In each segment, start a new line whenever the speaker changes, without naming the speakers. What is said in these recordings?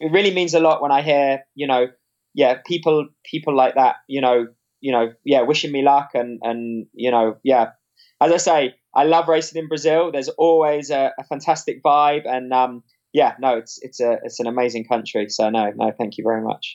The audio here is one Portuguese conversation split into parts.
it really means a lot when I hear, you know, yeah, people people like that, you know, you know, yeah, wishing me luck and and you know, yeah. As I say, I love racing in Brazil. There's always a, a fantastic vibe, and um, yeah, no, it's it's a it's an amazing country. So no, no, thank you very much.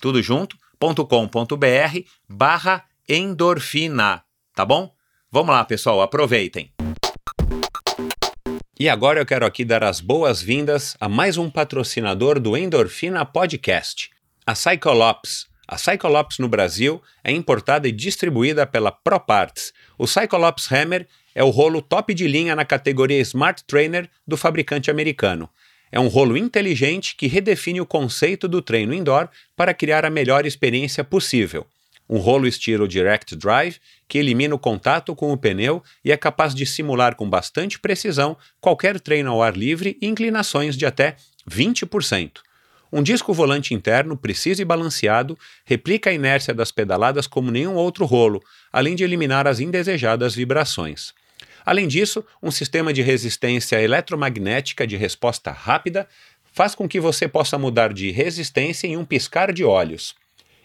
tudo junto, .com.br barra endorfina, tá bom? Vamos lá, pessoal, aproveitem. E agora eu quero aqui dar as boas-vindas a mais um patrocinador do Endorfina Podcast, a Cyclops. A Cyclops no Brasil é importada e distribuída pela ProParts. O Cyclops Hammer é o rolo top de linha na categoria Smart Trainer do fabricante americano. É um rolo inteligente que redefine o conceito do treino indoor para criar a melhor experiência possível. Um rolo estilo Direct Drive que elimina o contato com o pneu e é capaz de simular com bastante precisão qualquer treino ao ar livre e inclinações de até 20%. Um disco volante interno preciso e balanceado replica a inércia das pedaladas como nenhum outro rolo, além de eliminar as indesejadas vibrações. Além disso, um sistema de resistência eletromagnética de resposta rápida faz com que você possa mudar de resistência em um piscar de olhos.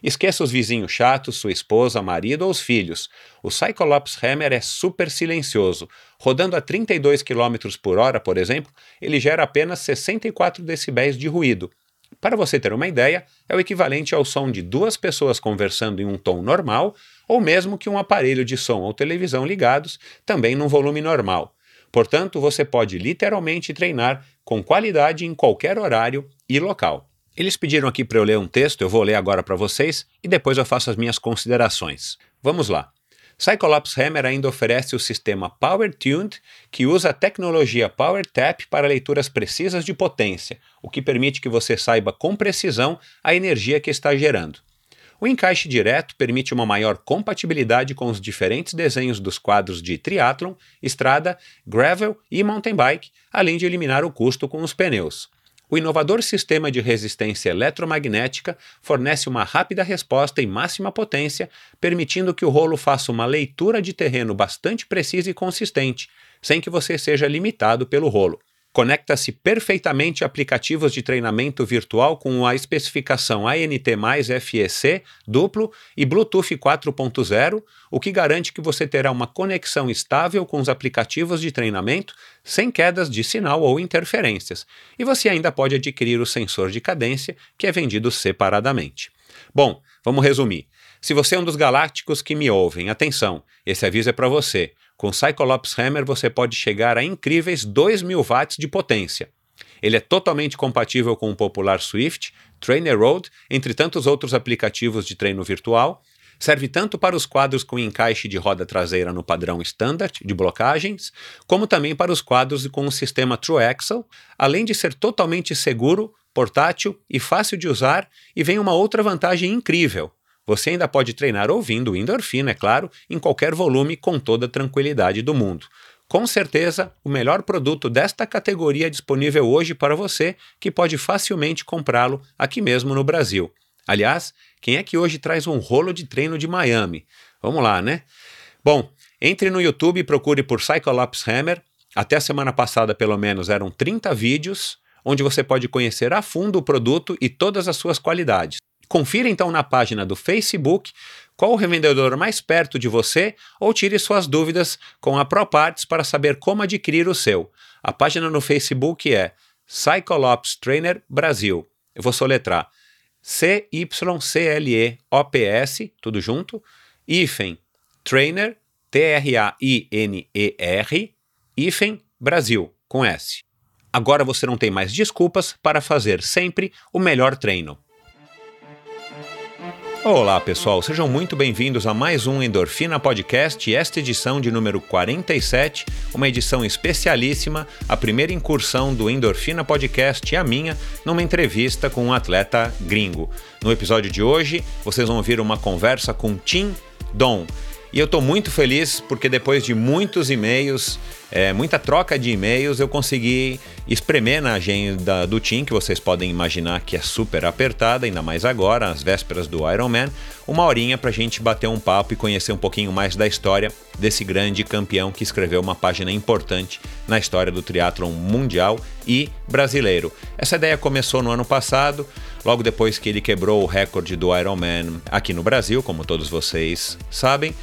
Esqueça os vizinhos chatos, sua esposa, marido ou os filhos. O Cyclops Hammer é super silencioso. Rodando a 32 km por hora, por exemplo, ele gera apenas 64 decibéis de ruído. Para você ter uma ideia, é o equivalente ao som de duas pessoas conversando em um tom normal, ou mesmo que um aparelho de som ou televisão ligados, também num volume normal. Portanto, você pode literalmente treinar com qualidade em qualquer horário e local. Eles pediram aqui para eu ler um texto, eu vou ler agora para vocês e depois eu faço as minhas considerações. Vamos lá. Cyclops Hammer ainda oferece o sistema Power Tuned, que usa a tecnologia Power Tap para leituras precisas de potência, o que permite que você saiba com precisão a energia que está gerando. O encaixe direto permite uma maior compatibilidade com os diferentes desenhos dos quadros de triathlon, estrada, gravel e mountain bike, além de eliminar o custo com os pneus. O inovador sistema de resistência eletromagnética fornece uma rápida resposta em máxima potência, permitindo que o rolo faça uma leitura de terreno bastante precisa e consistente, sem que você seja limitado pelo rolo. Conecta-se perfeitamente aplicativos de treinamento virtual com a especificação ANT FEC duplo e Bluetooth 4.0, o que garante que você terá uma conexão estável com os aplicativos de treinamento sem quedas de sinal ou interferências. E você ainda pode adquirir o sensor de cadência, que é vendido separadamente. Bom, vamos resumir. Se você é um dos galácticos que me ouvem, atenção, esse aviso é para você. Com Cyclops Hammer você pode chegar a incríveis 2.000 watts de potência. Ele é totalmente compatível com o popular Swift, Trainer Road, entre tantos outros aplicativos de treino virtual. Serve tanto para os quadros com encaixe de roda traseira no padrão standard de blocagens, como também para os quadros com o sistema True Axle, além de ser totalmente seguro, portátil e fácil de usar, e vem uma outra vantagem incrível. Você ainda pode treinar ouvindo endorfina, é claro, em qualquer volume com toda a tranquilidade do mundo. Com certeza, o melhor produto desta categoria disponível hoje para você, que pode facilmente comprá-lo aqui mesmo no Brasil. Aliás, quem é que hoje traz um rolo de treino de Miami? Vamos lá, né? Bom, entre no YouTube e procure por Cyclops Hammer. Até a semana passada, pelo menos, eram 30 vídeos onde você pode conhecer a fundo o produto e todas as suas qualidades. Confira então na página do Facebook qual o revendedor mais perto de você ou tire suas dúvidas com a ProParts para saber como adquirir o seu. A página no Facebook é Cyclops Trainer Brasil. Eu vou soletrar C-Y-C-L-E-O-P-S, tudo junto, hífen Trainer, T-R-A-I-N-E-R, hífen Brasil, com S. Agora você não tem mais desculpas para fazer sempre o melhor treino. Olá, pessoal, sejam muito bem-vindos a mais um Endorfina Podcast, esta edição de número 47, uma edição especialíssima, a primeira incursão do Endorfina Podcast e a minha numa entrevista com um atleta gringo. No episódio de hoje, vocês vão ouvir uma conversa com Tim Don. E eu estou muito feliz porque depois de muitos e-mails, é, muita troca de e-mails, eu consegui espremer na agenda do Tim, que vocês podem imaginar que é super apertada, ainda mais agora, às vésperas do Ironman, uma horinha para a gente bater um papo e conhecer um pouquinho mais da história desse grande campeão que escreveu uma página importante na história do triatlon mundial e brasileiro. Essa ideia começou no ano passado, logo depois que ele quebrou o recorde do Ironman aqui no Brasil, como todos vocês sabem.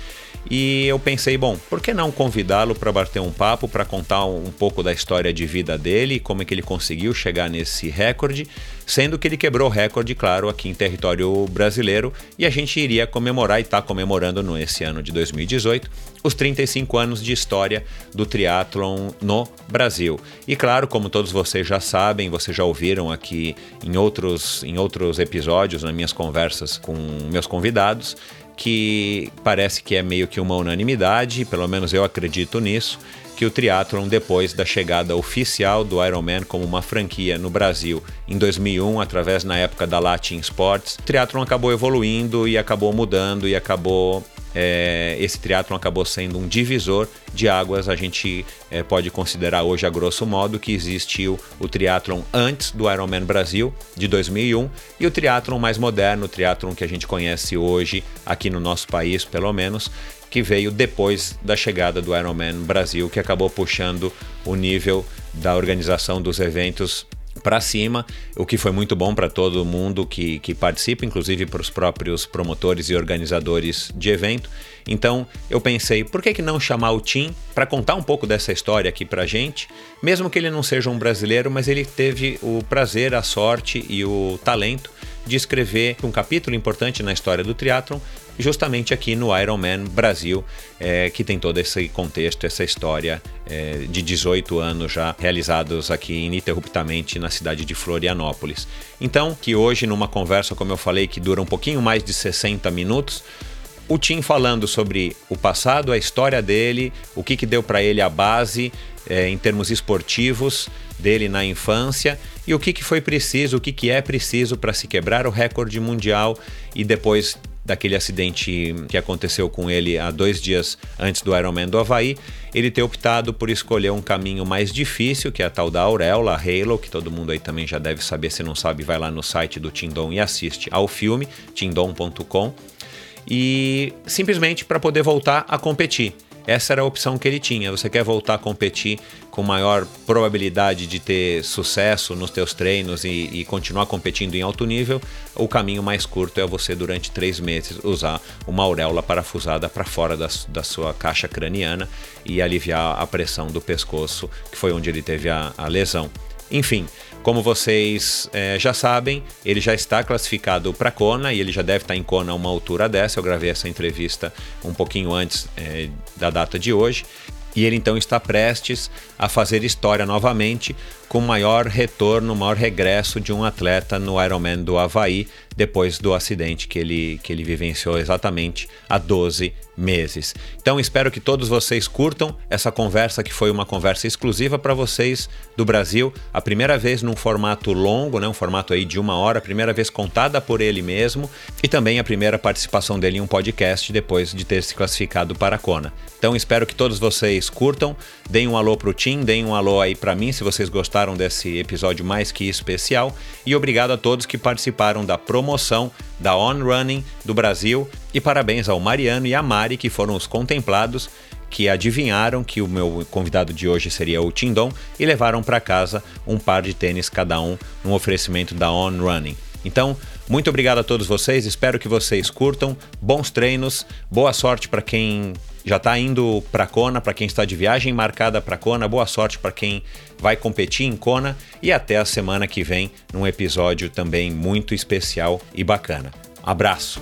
E eu pensei, bom, por que não convidá-lo para bater um papo, para contar um, pouco da história de vida dele, como é que ele conseguiu chegar nesse recorde, sendo que ele quebrou o recorde, claro, aqui em território brasileiro, e a gente iria comemorar e está comemorando nesse ano de 2018 os 35 anos de história do triatlon no Brasil. E claro, como todos vocês já sabem, vocês já ouviram aqui em outros, em outros episódios, nas minhas conversas com meus convidados, que parece que é meio que uma unanimidade, pelo menos eu acredito nisso, que o triatlon depois da chegada oficial do Ironman como uma franquia no Brasil em 2001, através na época da Latin Sports, o triatlon acabou evoluindo e acabou mudando e acabou é, esse triatlon acabou sendo um divisor de águas. A gente é, pode considerar hoje, a grosso modo, que existiu o triatlon antes do Ironman Brasil, de 2001, e o triatlon mais moderno, o triatlon que a gente conhece hoje, aqui no nosso país, pelo menos, que veio depois da chegada do Ironman Brasil, que acabou puxando o nível da organização dos eventos para cima, o que foi muito bom para todo mundo que, que participa, inclusive para os próprios promotores e organizadores de evento. Então eu pensei, por que, que não chamar o Tim para contar um pouco dessa história aqui para gente, mesmo que ele não seja um brasileiro, mas ele teve o prazer, a sorte e o talento de escrever um capítulo importante na história do triatlon, justamente aqui no Ironman Brasil, é, que tem todo esse contexto, essa história é, de 18 anos já realizados aqui ininterruptamente na cidade de Florianópolis. Então, que hoje, numa conversa, como eu falei, que dura um pouquinho mais de 60 minutos, o Tim falando sobre o passado, a história dele, o que, que deu para ele a base é, em termos esportivos dele na infância e o que, que foi preciso, o que, que é preciso para se quebrar o recorde mundial e depois daquele acidente que aconteceu com ele há dois dias antes do Ironman do Havaí, ele ter optado por escolher um caminho mais difícil, que é a tal da auréola, Halo, que todo mundo aí também já deve saber, se não sabe, vai lá no site do Tindon e assiste ao filme, tindon.com, e simplesmente para poder voltar a competir. Essa era a opção que ele tinha. Você quer voltar a competir com maior probabilidade de ter sucesso nos teus treinos e, e, continuar competindo em alto nível, o caminho mais curto é você, durante três meses, usar uma auréola parafusada para fora da, da, sua caixa craniana e aliviar a pressão do pescoço, que foi onde ele teve a, a lesão. Enfim, como vocês é, já sabem, ele já está classificado para Kona e ele já deve estar em Kona a uma altura dessa. Eu gravei essa entrevista um pouquinho antes é, da data de hoje. E ele então está prestes a fazer história novamente, com maior retorno, maior regresso de um atleta no Ironman do Havaí, depois do acidente que ele, que ele vivenciou exatamente há 12 meses. Então espero que todos vocês curtam essa conversa que foi uma conversa exclusiva para vocês do Brasil, a primeira vez num formato longo, né, um formato aí de uma hora, a primeira vez contada por ele mesmo e também a primeira participação dele em um podcast depois de ter se classificado para a Kona. Então espero que todos vocês curtam, deem um alô pro Tim, deem um alô aí para mim se vocês gostaram desse episódio mais que especial e obrigado a todos que participaram da promoção da On Running do Brasil e parabéns ao Mariano e à Mari que foram os contemplados que adivinharam que o meu convidado de hoje seria o Tindon e levaram para casa um par de tênis cada um num oferecimento da On Running. Então, muito obrigado a todos vocês, espero que vocês curtam, bons treinos, boa sorte para quem já está indo para Kona, para quem está de viagem marcada para Kona, boa sorte para quem vai competir em Kona e até a semana que vem num episódio também muito especial e bacana. Abraço!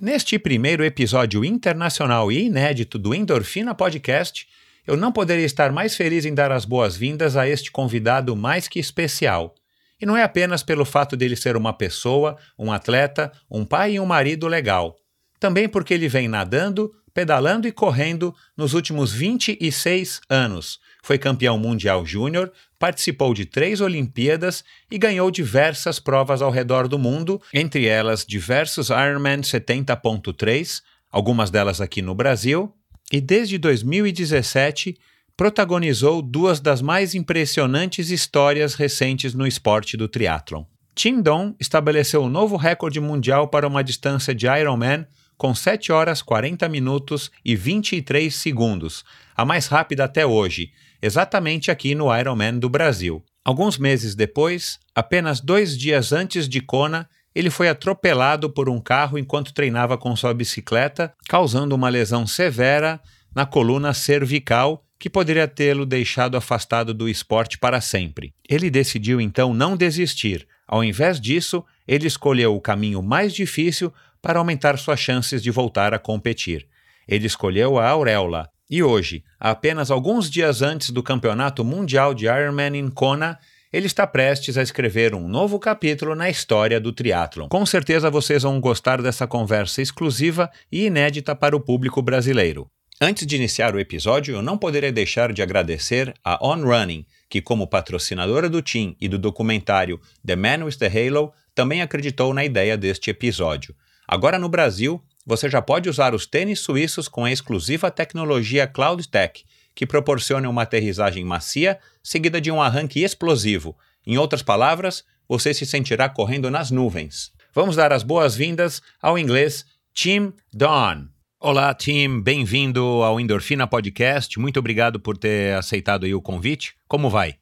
Neste primeiro episódio internacional e inédito do Endorfina Podcast, eu não poderia estar mais feliz em dar as boas-vindas a este convidado mais que especial. E não é apenas pelo fato dele ser uma pessoa, um atleta, um pai e um marido legal. Também porque ele vem nadando, pedalando e correndo nos últimos 26 anos. Foi campeão mundial júnior, participou de três Olimpíadas e ganhou diversas provas ao redor do mundo, entre elas diversos Ironman 70.3, algumas delas aqui no Brasil, e desde 2017 protagonizou duas das mais impressionantes histórias recentes no esporte do triatlon. Tim Don estabeleceu um novo recorde mundial para uma distância de Ironman com 7 horas 40 minutos e 23 segundos, a mais rápida até hoje, exatamente aqui no Ironman do Brasil. Alguns meses depois, apenas dois dias antes de Kona, ele foi atropelado por um carro enquanto treinava com sua bicicleta, causando uma lesão severa na coluna cervical que poderia tê-lo deixado afastado do esporte para sempre. Ele decidiu então não desistir. Ao invés disso, ele escolheu o caminho mais difícil para aumentar suas chances de voltar a competir. Ele escolheu a auréola, e hoje, apenas alguns dias antes do Campeonato Mundial de Ironman em Kona, ele está prestes a escrever um novo capítulo na história do triatlon. Com certeza vocês vão gostar dessa conversa exclusiva e inédita para o público brasileiro. Antes de iniciar o episódio, eu não poderia deixar de agradecer a On Running, que, como patrocinadora do Team e do documentário The Man with the Halo, também acreditou na ideia deste episódio. Agora no Brasil, você já pode usar os tênis suíços com a exclusiva tecnologia Cloud Tech, que proporciona uma aterrissagem macia seguida de um arranque explosivo. Em outras palavras, você se sentirá correndo nas nuvens. Vamos dar as boas-vindas ao inglês Tim Dawn. Olá, Tim. Bem-vindo ao Endorfina Podcast. Muito obrigado por ter aceitado o convite. Como vai?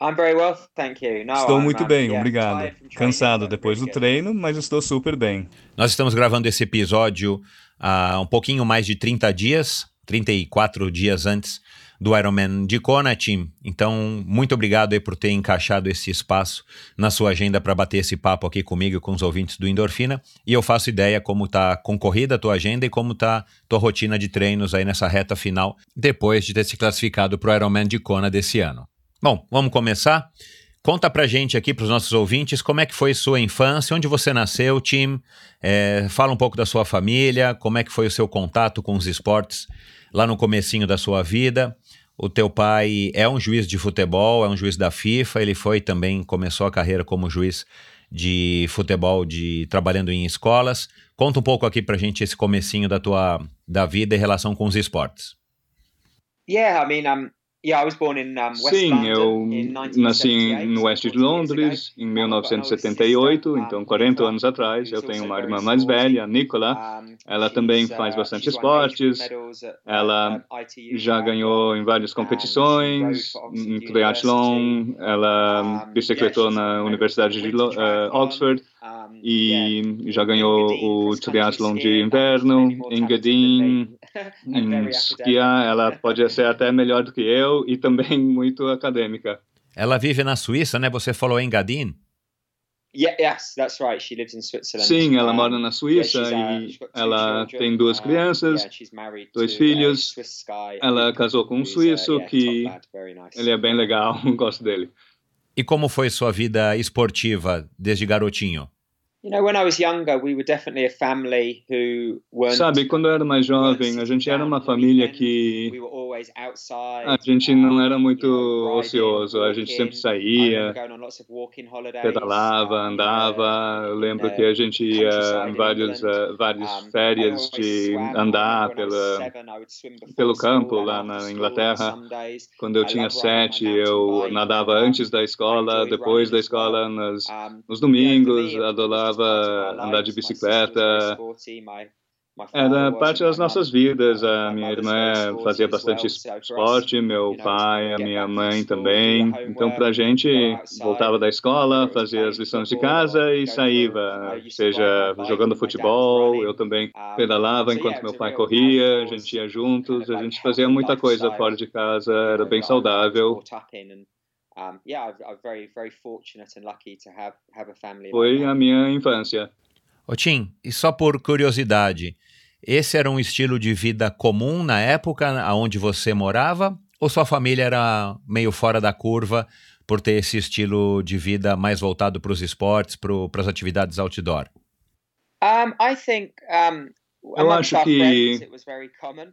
Well,
estou muito bem, obrigado. Cansado depois do treino, mas estou super bem.
Nós estamos gravando esse episódio há um pouquinho mais de 30 dias, 34 dias antes do Ironman de Kona, Tim. Então, muito obrigado aí por ter encaixado esse espaço na sua agenda para bater esse papo aqui comigo e com os ouvintes do Endorfina. E eu faço ideia como está concorrida a tua agenda e como está tua rotina de treinos aí nessa reta final, depois de ter se classificado para o Ironman de Kona desse ano. Bom, vamos começar? Conta pra gente aqui, pros nossos ouvintes, como é que foi sua infância, onde você nasceu, Tim. É, fala um pouco da sua família, como é que foi o seu contato com os esportes lá no comecinho da sua vida. O teu pai é um juiz de futebol, é um juiz da FIFA, ele foi também, começou a carreira como juiz de futebol, de trabalhando em escolas. Conta um pouco aqui pra gente esse comecinho da tua da vida em relação com os esportes.
Yeah, I mean, um,
Sim, eu nasci no oeste de Londres em 1978, então 40 anos atrás. Eu tenho uma irmã mais velha, Nicola. Ela também faz uh, bastante esportes. Ela já ganhou em várias competições, em triathlon. Ela bicicletou na Universidade de uh, Oxford e já ganhou o triatlon de inverno em Gadin, esquiar. Ela pode ser até melhor do que eu e também muito acadêmica.
Ela vive na Suíça, né? Você falou em Gadin?
yes, that's right. She lives in Switzerland.
Sim, ela mora na Suíça uh, e ela tem duas uh, crianças, dois filhos. Ela casou com um uh, suíço que ele é bem legal, gosto dele.
E como foi sua vida esportiva desde garotinho?
Sabe, quando eu era mais jovem, a gente era uma família que a gente não era muito ocioso, a gente sempre saía, pedalava, andava. Eu lembro que a gente ia em vários, uh, várias férias de andar pela, pelo campo lá na Inglaterra. Quando eu tinha sete, eu nadava antes da escola, depois da escola, nos, nos domingos, adorava adorava andar de bicicleta. Era parte das nossas vidas. A minha irmã fazia bastante esporte, meu pai, a minha mãe também. Então, para a gente, voltava da escola, fazia as lições de casa e saía, seja jogando futebol. Eu também pedalava enquanto meu pai corria, a gente ia juntos, a gente fazia muita coisa fora de casa, era bem saudável. Foi a minha infância.
Ô Tim, e só por curiosidade, esse era um estilo de vida comum na época onde você morava? Ou sua família era meio fora da curva por ter esse estilo de vida mais voltado para os esportes, para as atividades outdoor?
Um, I think um,
eu acho que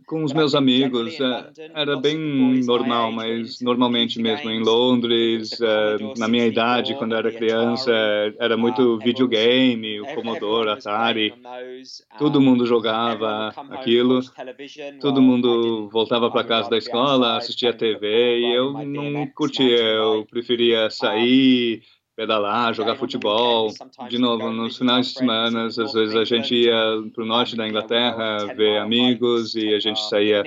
com os meus amigos é, era bem normal, mas normalmente mesmo em Londres, é, na minha idade, quando eu era criança, era muito videogame, o Commodore, Atari, todo mundo jogava aquilo, todo mundo voltava para casa da escola, assistia TV e eu não curtia, eu preferia sair, pedalar, jogar futebol. De novo, nos finais de semana, às vezes a gente ia para o norte da Inglaterra ver amigos e a gente saía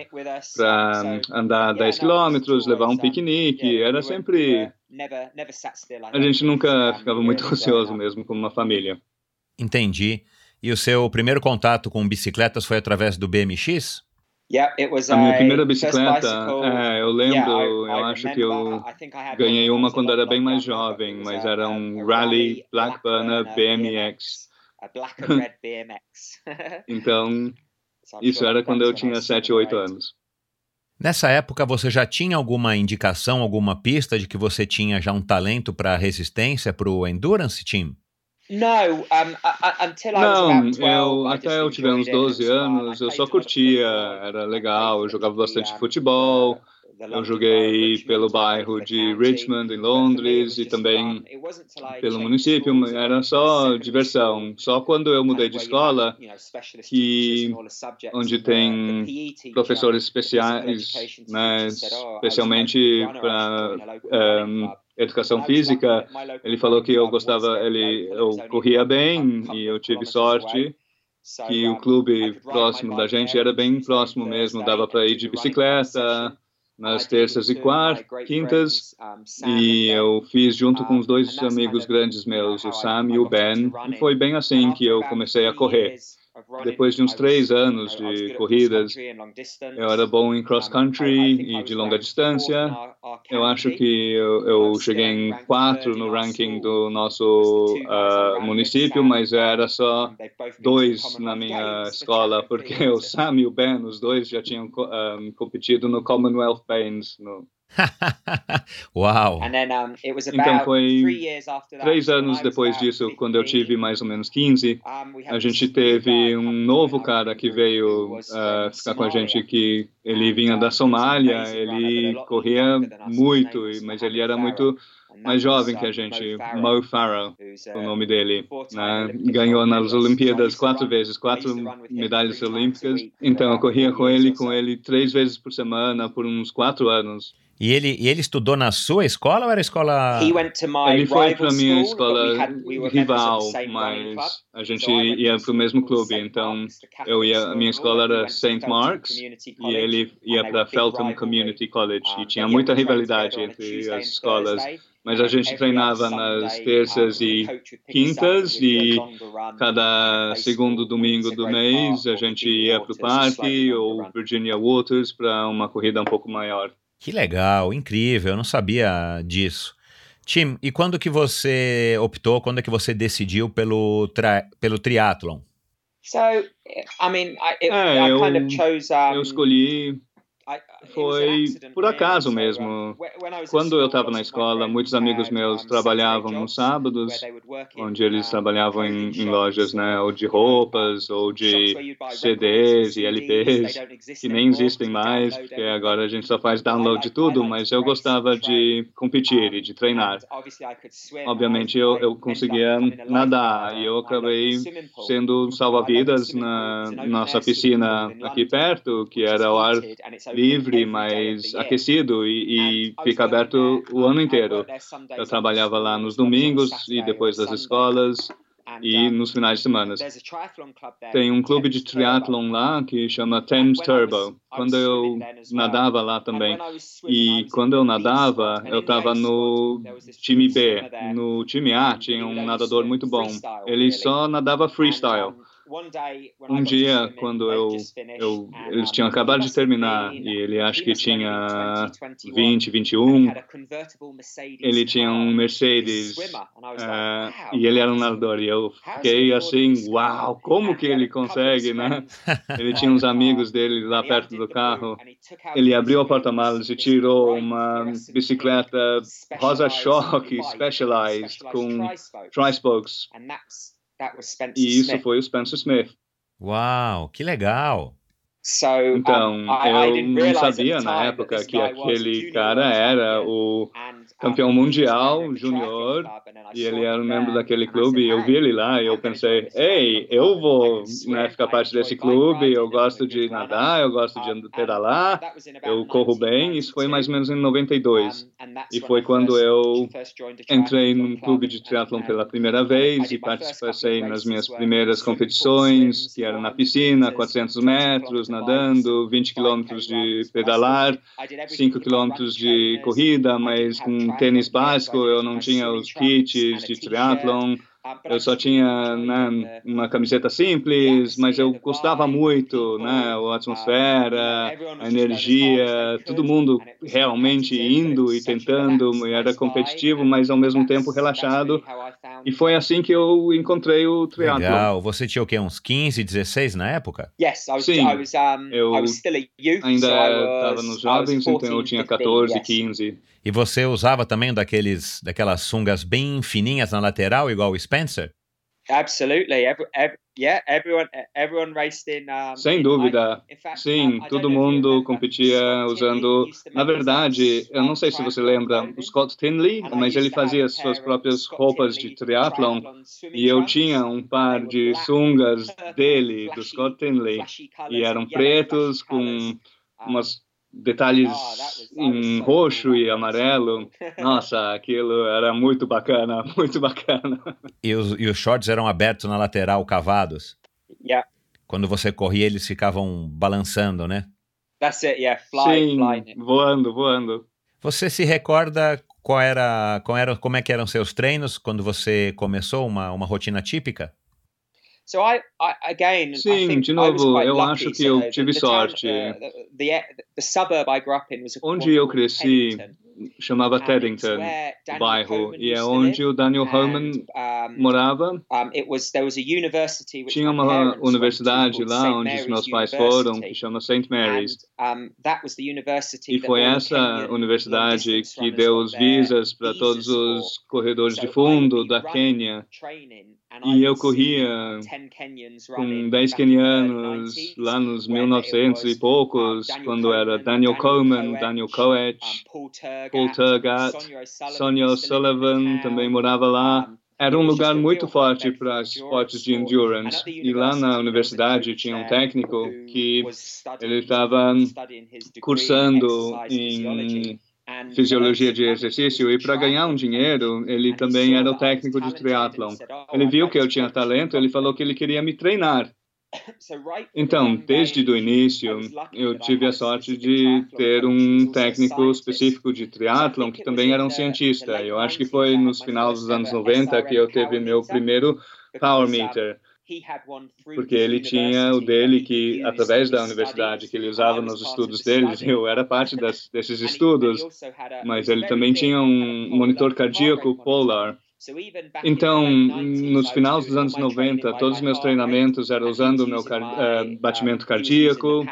para andar 10 quilômetros, levar um piquenique. Era sempre. A gente nunca ficava muito ocioso mesmo como uma família.
Entendi. E o seu primeiro contato com bicicletas foi através do BMX?
A minha primeira bicicleta, é, eu lembro, eu acho que eu ganhei uma quando era bem mais jovem, mas era um Rally Black Banner BMX. então, isso era quando eu tinha 7, 8 anos.
Nessa época, você já tinha alguma indicação, alguma pista de que você tinha já um talento para resistência, para o Endurance Team?
Não, eu até eu tiver uns 12 anos, eu só curtia, era legal, eu jogava bastante futebol, eu joguei pelo bairro de Richmond, em Londres, e também pelo município, era só diversão. Só quando eu mudei de escola, que, onde tem professores especiais, né, especialmente para um, educação física, ele falou que eu gostava, ele, eu corria bem e eu tive sorte que o clube próximo da gente era bem próximo mesmo, dava para ir de bicicleta nas terças e quartas, quintas, e eu fiz junto com os dois amigos grandes meus, o Sam e o Ben, e foi bem assim que eu comecei a correr. Depois de uns três anos de corridas, eu era bom em cross country e de longa distância. Eu acho que eu, eu cheguei em quatro no ranking do nosso uh, município, mas era só dois na minha escola, porque o Sam e o Ben, os dois já tinham um, ah, competido no Commonwealth Games, no
Uau!
então foi três anos depois disso, quando eu tive mais ou menos 15, a gente teve um novo cara que veio uh, ficar com a gente, que ele vinha da Somália, ele corria muito, mas ele era muito mais jovem que a gente, Mo Farah, o nome dele, né? ganhou nas Olimpíadas quatro vezes, quatro medalhas olímpicas. Então eu corria com ele, com ele três vezes por semana por uns quatro anos.
E ele, e ele estudou na sua escola ou era escola?
Ele foi para minha escola rival, mas a gente ia para o mesmo clube. Então, eu ia, a minha escola era St. Mark's e ele ia para Feltham Community College. E tinha muita rivalidade entre as escolas. Mas a gente treinava nas terças e quintas e cada segundo domingo do mês a gente ia para o parque ou Virginia Waters para uma corrida um pouco maior.
Que legal, incrível, eu não sabia disso. Tim, e quando que você optou, quando é que você decidiu pelo, pelo triatlon?
So, I mean, I, it, é, I kind of chose, um,
eu escolhi foi por acaso mesmo. Quando eu estava na escola, muitos amigos meus trabalhavam nos sábados, onde eles trabalhavam em, em lojas, né, ou de roupas, ou de CDs e LPs, que nem existem mais, porque agora a gente só faz download de tudo, mas eu gostava de competir e de treinar. Obviamente eu, eu conseguia nadar e eu acabei sendo salva-vidas na nossa piscina aqui perto, que era o ar livre, mais aquecido e, e fica aberto o ano inteiro. Eu trabalhava lá nos domingos e depois das escolas e nos finais de semana. Tem um clube de triatlon lá que chama Thames Turbo. Quando eu nadava lá também, e quando eu nadava, eu estava no time B. No time A tinha um nadador muito bom. Ele só nadava freestyle. Um dia, quando eu, eu, eles tinham acabado de terminar e ele acho que tinha 20, 21, ele tinha um Mercedes uh, e ele era um nadador. E eu fiquei assim, uau, como que ele consegue, né? Ele tinha uns amigos dele lá perto do carro. Ele abriu o porta-malas e tirou uma bicicleta rosa choque Specialized com tri-spokes e isso foi o Spencer Smith.
Uau, que legal!
Então, eu não sabia na época que aquele cara era o campeão mundial júnior e ele era um membro daquele clube. Eu vi ele lá e eu pensei, ei, eu vou né, ficar parte desse clube. Eu gosto de nadar, eu gosto de pedalar, eu corro bem. Isso foi mais ou menos em 92 e foi quando eu entrei num clube de triatlon pela primeira vez e participei nas minhas primeiras competições, que era na piscina, 400 metros, nadando, 20 quilômetros de pedalar, 5 quilômetros de corrida, mas com tênis básico, eu não tinha os kits de triatlon, eu só tinha né, uma camiseta simples, mas eu gostava muito, né, a atmosfera, a energia, todo mundo realmente indo e tentando, e era competitivo, mas ao mesmo tempo relaxado. E foi assim que eu encontrei o triatlo.
Legal. Você tinha o quê? Uns 15, 16 na época?
Sim. eu ainda estava nos jovens, então eu tinha 14, 15.
E você usava também daqueles, daquelas sungas bem fininhas na lateral, igual o Spencer?
Absolutely. Every, every, yeah, everyone, everyone raced in. Um,
Sem dúvida. Sim, todo mundo competia usando. Na verdade, eu não sei se você lembra o Scott Tinley, mas ele fazia suas próprias roupas de triathlon e eu tinha um par de sungas dele, do Scott Tinley, e eram pretos com umas detalhes oh, em roxo e amarelo. Nossa, aquilo era muito bacana, muito bacana.
E os, e os shorts eram abertos na lateral, cavados?
Yeah.
Quando você corria, eles ficavam balançando, né?
That's it, yeah, fly,
Sim, flying. voando, voando.
Você se recorda qual era, qual era, como é que eram seus treinos quando você começou uma, uma rotina típica?
So I, I again,
Sim, de novo, eu acho que eu tive sorte. Onde eu cresci, chamava Teddington, o bairro, e é onde o Daniel Herman morava. Tinha uma universidade lá onde os meus pais foram, que chama St. Mary's. E foi essa universidade que deu os visas para todos os corredores de fundo da Quênia. E eu corria com 10 kenianos lá nos 1900 e poucos, quando era Daniel Coleman, Daniel Coetch, Paul Turgat, Sonia O'Sullivan também morava lá. Era um lugar muito forte para esportes de endurance. E lá na universidade tinha um técnico que ele estava cursando em fisiologia de exercício e para ganhar um dinheiro, ele também era o técnico de triatlon. Ele viu que eu tinha talento, ele falou que ele queria me treinar. Então, desde o início, eu tive a sorte de ter um técnico específico de triatlon que também era um cientista. Eu acho que foi nos finais dos anos 90 que eu teve meu primeiro power meter porque ele tinha o dele que através da universidade que ele usava nos estudos dele eu era parte das, desses estudos mas ele também tinha um monitor cardíaco polar. Então, nos finais dos anos 90, todos os meus treinamentos eram usando o meu uh, batimento cardíaco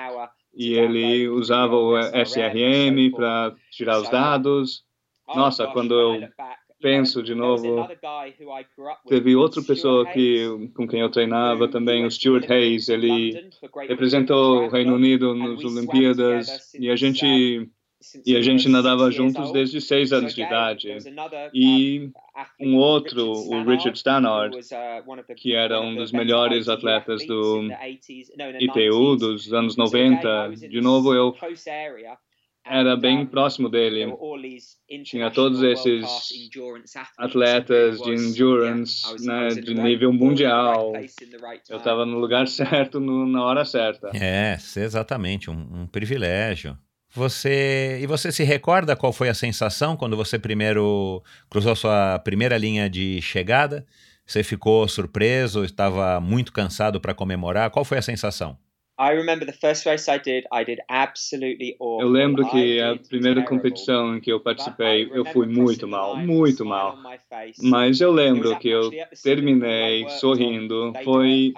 e ele usava o SRM para tirar os dados. Nossa, quando eu penso de novo, teve outra pessoa que, com quem eu treinava também, o Stuart Hayes, ele representou o Reino Unido nas Olimpíadas e a gente e a gente nadava juntos desde seis anos de idade. E um outro, o Richard Stannard, que era um dos melhores atletas do ITU dos anos 90. De novo, eu era bem próximo dele. Tinha todos esses atletas de endurance né, de nível mundial. Eu estava no lugar certo, no, na hora certa.
É, exatamente, um, um privilégio. Você e você se recorda qual foi a sensação quando você primeiro cruzou sua primeira linha de chegada? Você ficou surpreso? Estava muito cansado para comemorar? Qual foi a sensação?
Eu lembro que a primeira competição em que eu participei, eu fui muito mal, muito mal. Mas eu lembro que eu terminei sorrindo. Foi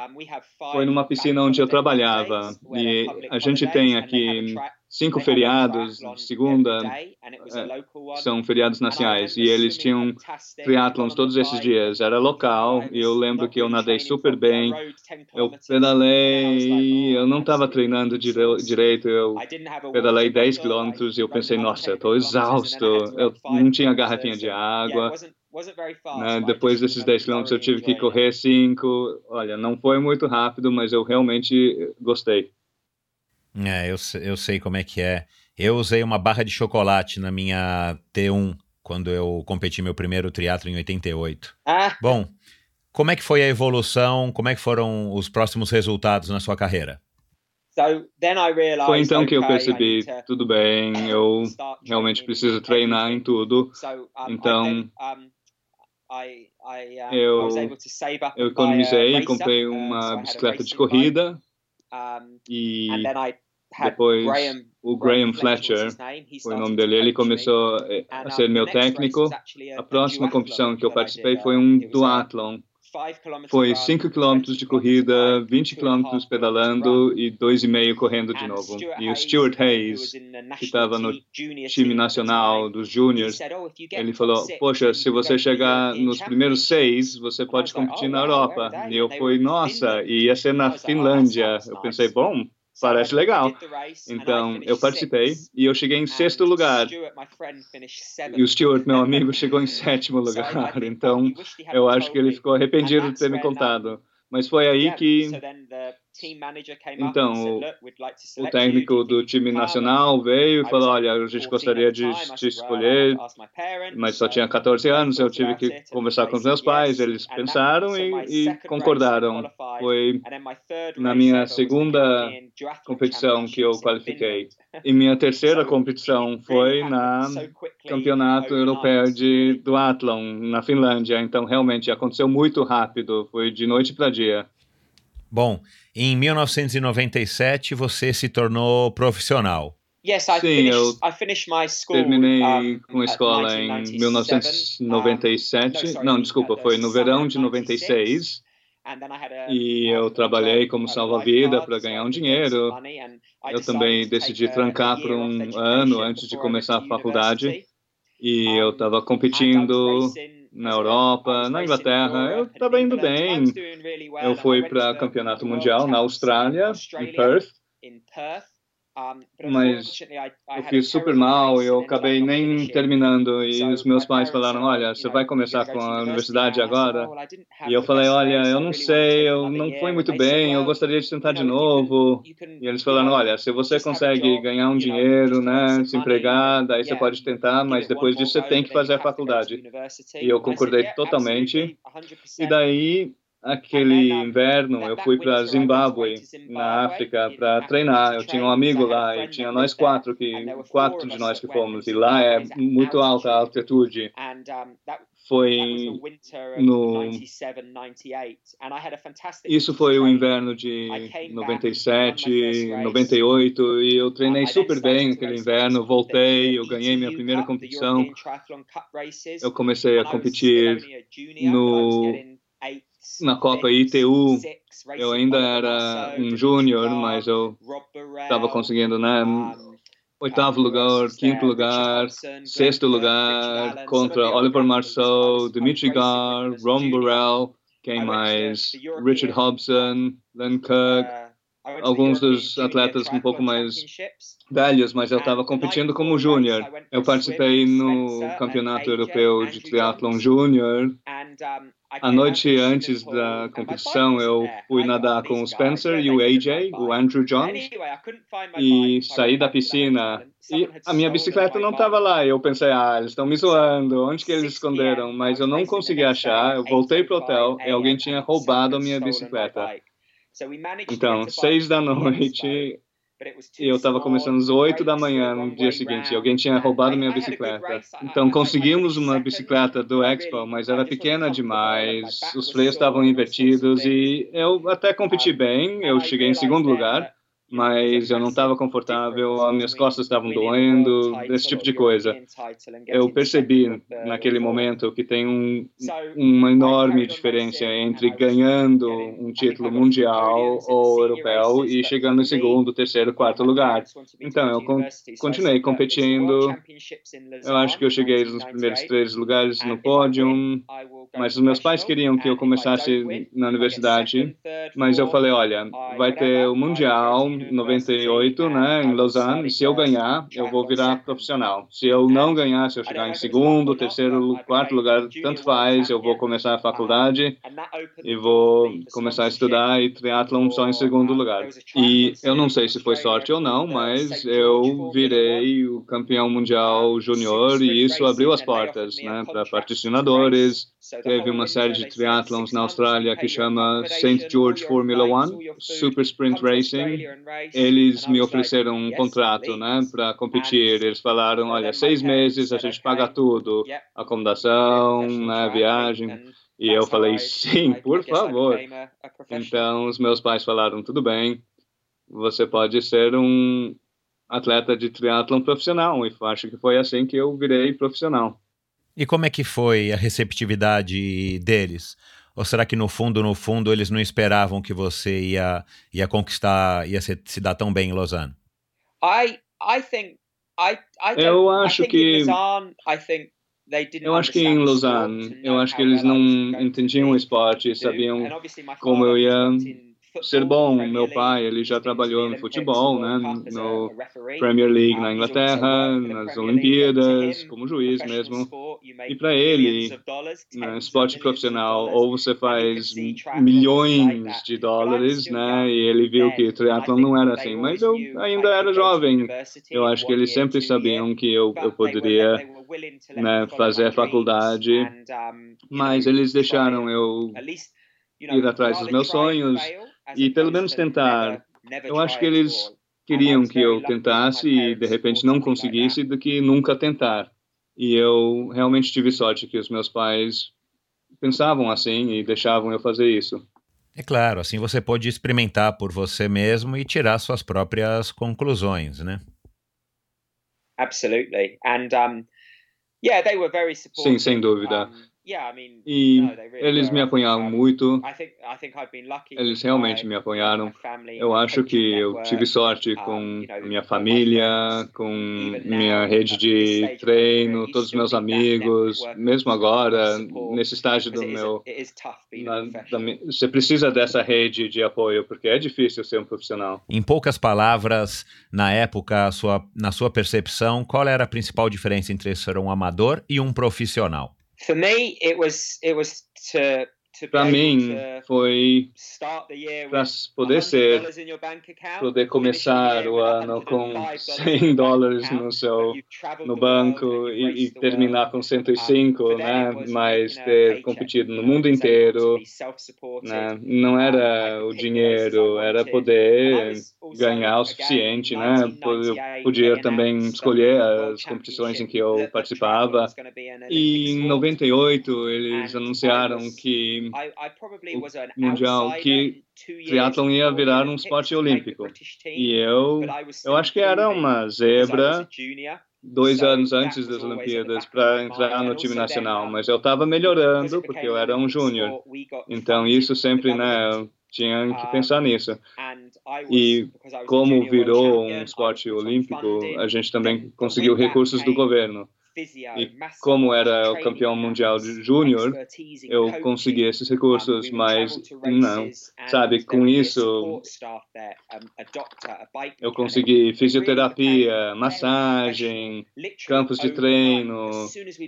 foi numa piscina onde eu trabalhava. e a gente tem aqui cinco feriados, segunda, é, são feriados nacionais, e eles tinham triatlons todos esses dias. Era local, e eu lembro que eu nadei super bem, eu pedalei, eu não estava treinando direito, eu pedalei 10 quilômetros e eu pensei, nossa, eu estou exausto, eu não tinha garrafinha de água, né? Depois desses 10 quilômetros eu tive que correr 5. Olha, não foi muito rápido, mas eu realmente gostei.
É, eu, eu sei como é que é. Eu usei uma barra de chocolate na minha T1 quando eu competi meu primeiro triatlo em 88. Ah. Bom, como é que foi a evolução? Como é que foram os próximos resultados na sua carreira?
Foi então que eu percebi, tudo bem, eu realmente preciso treinar em tudo. Então, eu, eu economizei, comprei uma bicicleta de corrida e depois, o Graham Fletcher foi o nome dele. Ele começou eh, a ser meu técnico. A próxima competição que eu participei foi um duathlon. Foi 5 km de corrida, 20 km pedalando e 2,5 correndo de novo. E o Stuart Hayes, que estava no time nacional dos juniors, oh, ele falou, poxa, se você chegar nos primeiros seis, você pode competir na oh, Europa. E eu fui, nossa, e ia ser na Finlândia. Eu pensei, bom, Parece legal. Então, eu participei e eu cheguei em sexto lugar. E o Stuart, meu amigo, chegou em sétimo lugar. Então, eu acho que ele ficou arrependido de ter me contado. Mas foi aí que Então, o técnico do time nacional veio e falou: Olha, a gente gostaria de te escolher, mas só tinha 14 anos. Eu tive que conversar com os meus pais, eles pensaram e, e concordaram. Foi na minha segunda competição que eu qualifiquei. E minha terceira competição foi na Campeonato Europeu de Duathlon, na Finlândia. Então, realmente aconteceu muito rápido, foi de noite para dia.
Bom, em 1997 você se tornou profissional.
Yes, I Sim, finished, eu I finished my school, terminei um, com a escola em 1997. Um, não, desculpa, foi no verão de 96. E eu trabalhei como salva-vida para ganhar um dinheiro. Eu também decidi trancar por um ano antes de começar a faculdade. E eu estava competindo na Europa, na Inglaterra, eu estava indo bem. Eu fui para campeonato mundial na Austrália, em Perth. Mas eu fiz super mal e eu acabei nem terminando. E os meus pais falaram: Olha, você vai começar com a universidade agora? E eu falei: Olha, eu não sei, eu não fui muito bem, eu gostaria de tentar de novo. E eles falaram: Olha, se você consegue ganhar um dinheiro, né, se empregar, daí você pode tentar, mas depois disso você tem que fazer a faculdade. E eu concordei totalmente. E daí aquele inverno eu fui para Zimbábue, na África, para treinar. Eu tinha um amigo lá e tinha nós quatro que quatro de nós que fomos e lá é muito alta a altitude. Foi no isso foi o inverno de 97, 98 e eu treinei super bem aquele inverno. Voltei, eu ganhei minha primeira competição. Eu comecei a competir no na Copa ITU, eu ainda era um júnior, mas eu estava conseguindo, né? Oitavo lugar, quinto lugar, sexto lugar, contra Oliver Marceau, Dimitri Gar, Ron Burrell, quem mais? Richard Hobson, Len Cook, alguns dos atletas um pouco mais velhos, mas eu estava competindo como júnior. Eu participei no Campeonato Europeu de Triathlon Júnior a noite antes da competição, eu fui nadar com o Spencer e o AJ, o Andrew Jones, e saí da piscina. E a minha bicicleta não estava lá. Eu pensei, ah, eles estão me zoando, onde que eles esconderam? Mas eu não consegui achar. Eu voltei para o hotel e alguém tinha roubado a minha bicicleta. Então, seis da noite, eu estava começando às 8 da manhã no dia seguinte. Alguém tinha roubado minha bicicleta. Então conseguimos uma bicicleta do Expo, mas era pequena demais. Os freios estavam invertidos e eu até competi bem. Eu cheguei em segundo lugar mas eu não estava confortável, as minhas costas estavam doendo, esse tipo de coisa. Eu percebi naquele momento que tem um, uma enorme diferença entre ganhando um título mundial ou europeu e chegando em segundo, terceiro, quarto lugar. Então, eu continuei competindo. Eu acho que eu cheguei nos primeiros três lugares no pódio, mas os meus pais queriam que eu começasse na universidade, mas eu falei, olha, vai ter o mundial 98, né, em Lausanne. Se eu ganhar, eu vou virar profissional. Se eu não ganhar, se eu chegar em segundo, terceiro, quarto lugar, tanto faz. Eu vou começar a faculdade e vou começar a estudar e triatlon só em segundo lugar. E eu não sei se foi sorte ou não, mas eu virei o campeão mundial júnior e isso abriu as portas, né, para patrocinadores. Teve uma série de triatlons na Austrália que chama St. George Formula One, Super Sprint Racing, eles me ofereceram um contrato, né, para competir. Eles falaram, olha, seis meses a gente paga tudo, acomodação, né, viagem. E eu falei, sim, por favor. Então os meus pais falaram, tudo bem, você pode ser um atleta de triatlon profissional. E acho que foi assim que eu virei profissional.
E como é que foi a receptividade deles? Ou será que no fundo, no fundo, eles não esperavam que você ia, ia conquistar, ia se, se dar tão bem em Lausanne?
I, I think, I, I eu acho que eu acho que em Lausanne, eu acho que eles não entendiam o esporte, sabiam como eu ia ser bom. Meu pai, ele já trabalhou no futebol, né, no Premier League na Inglaterra, nas Olimpíadas, como juiz mesmo. E para ele, né, esporte profissional, ou você faz milhões de dólares, né? E ele viu que triatlon não era assim. Mas eu ainda era jovem. Eu acho que eles sempre sabiam que eu, eu poderia né, fazer a faculdade, mas eles deixaram eu ir atrás dos meus sonhos e pelo menos tentar. Eu acho que eles queriam que eu tentasse e de repente não conseguisse do que nunca tentar. E eu realmente tive sorte que os meus pais pensavam assim e deixavam eu fazer isso.
É claro, assim você pode experimentar por você mesmo e tirar suas próprias conclusões, né?
Absolutely. And um, yeah, they were very supportive.
Sim, sem dúvida. E eles me apoiaram muito. Eles realmente me apoiaram. Eu acho que eu tive sorte com minha família, com minha rede de treino, todos os meus amigos, mesmo agora, nesse estágio do meu. Você precisa dessa rede de apoio, porque é difícil ser um profissional.
Em poucas palavras, na época, sua, na sua percepção, qual era a principal diferença entre ser um amador e um profissional?
For me, it was it was to
para mim foi para poder ser poder começar o ano com 100 dólares no seu no banco e, e terminar com 105 né mas ter competido no mundo inteiro né? não era o dinheiro era poder ganhar o suficiente né eu podia também escolher as competições em que eu participava. e em 98 eles anunciaram que mundial que triatlon ia virar um esporte olímpico. E eu, eu acho que era uma zebra dois anos antes das Olimpíadas para entrar no time nacional, mas eu estava melhorando porque eu era um júnior. Então isso sempre, né, tinha que pensar nisso. E como virou um esporte olímpico, a gente também conseguiu recursos do governo. E como era o campeão mundial de júnior, eu consegui esses recursos, mas não, sabe, com isso eu consegui fisioterapia, massagem, campos de treino,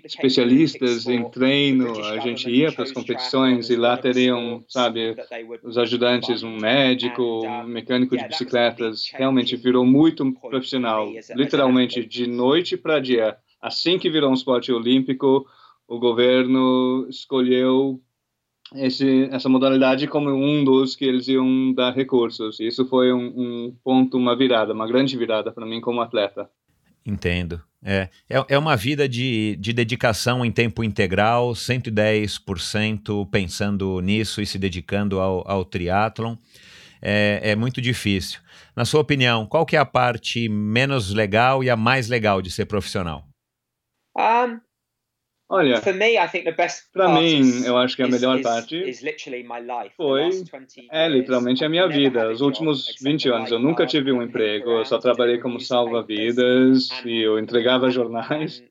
especialistas em treino. A gente ia para as competições e lá teriam, sabe, os ajudantes, um médico, um mecânico de bicicletas. Realmente virou muito profissional, literalmente de noite para dia assim que virou um esporte olímpico, o governo escolheu esse, essa modalidade como um dos que eles iam dar recursos. Isso foi um, um ponto, uma virada, uma grande virada para mim como atleta.
Entendo. É, é, é uma vida de, de dedicação em tempo integral, 110% pensando nisso e se dedicando ao, ao triatlon. É, é muito difícil. Na sua opinião, qual que é a parte menos legal e a mais legal de ser profissional?
Um, Olha, para mim, eu acho que a melhor parte foi, é literalmente a minha vida. Os últimos 20 anos, eu nunca tive um emprego, eu só trabalhei como salva-vidas e eu entregava jornais.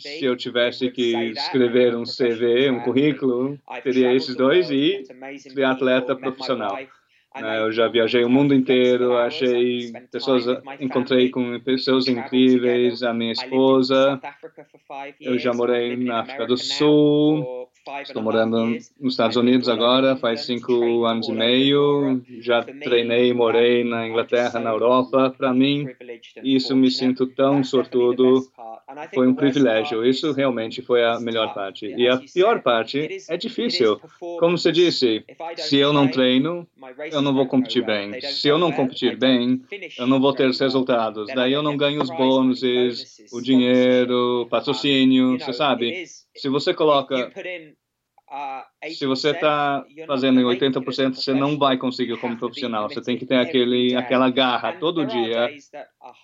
Se eu tivesse que escrever um CV, um currículo, teria esses dois e atleta profissional. Né? Eu já viajei o mundo inteiro, achei pessoas, encontrei com pessoas incríveis, a minha esposa. Eu já morei na África do Sul, estou morando nos Estados Unidos agora, faz cinco anos e meio. Já treinei morei na Inglaterra, na Europa. Para mim, isso me sinto tão sortudo. Foi um privilégio. Isso realmente foi a melhor parte. E a pior parte é difícil. Como você disse, se eu não treino, eu não vou competir bem. Se eu não competir bem, eu não vou ter os resultados. Daí eu não ganho os bônus, o dinheiro, patrocínio, você sabe? Se você coloca se você está fazendo em 80%, você não vai conseguir como profissional. Você tem que ter aquele, aquela garra todo dia.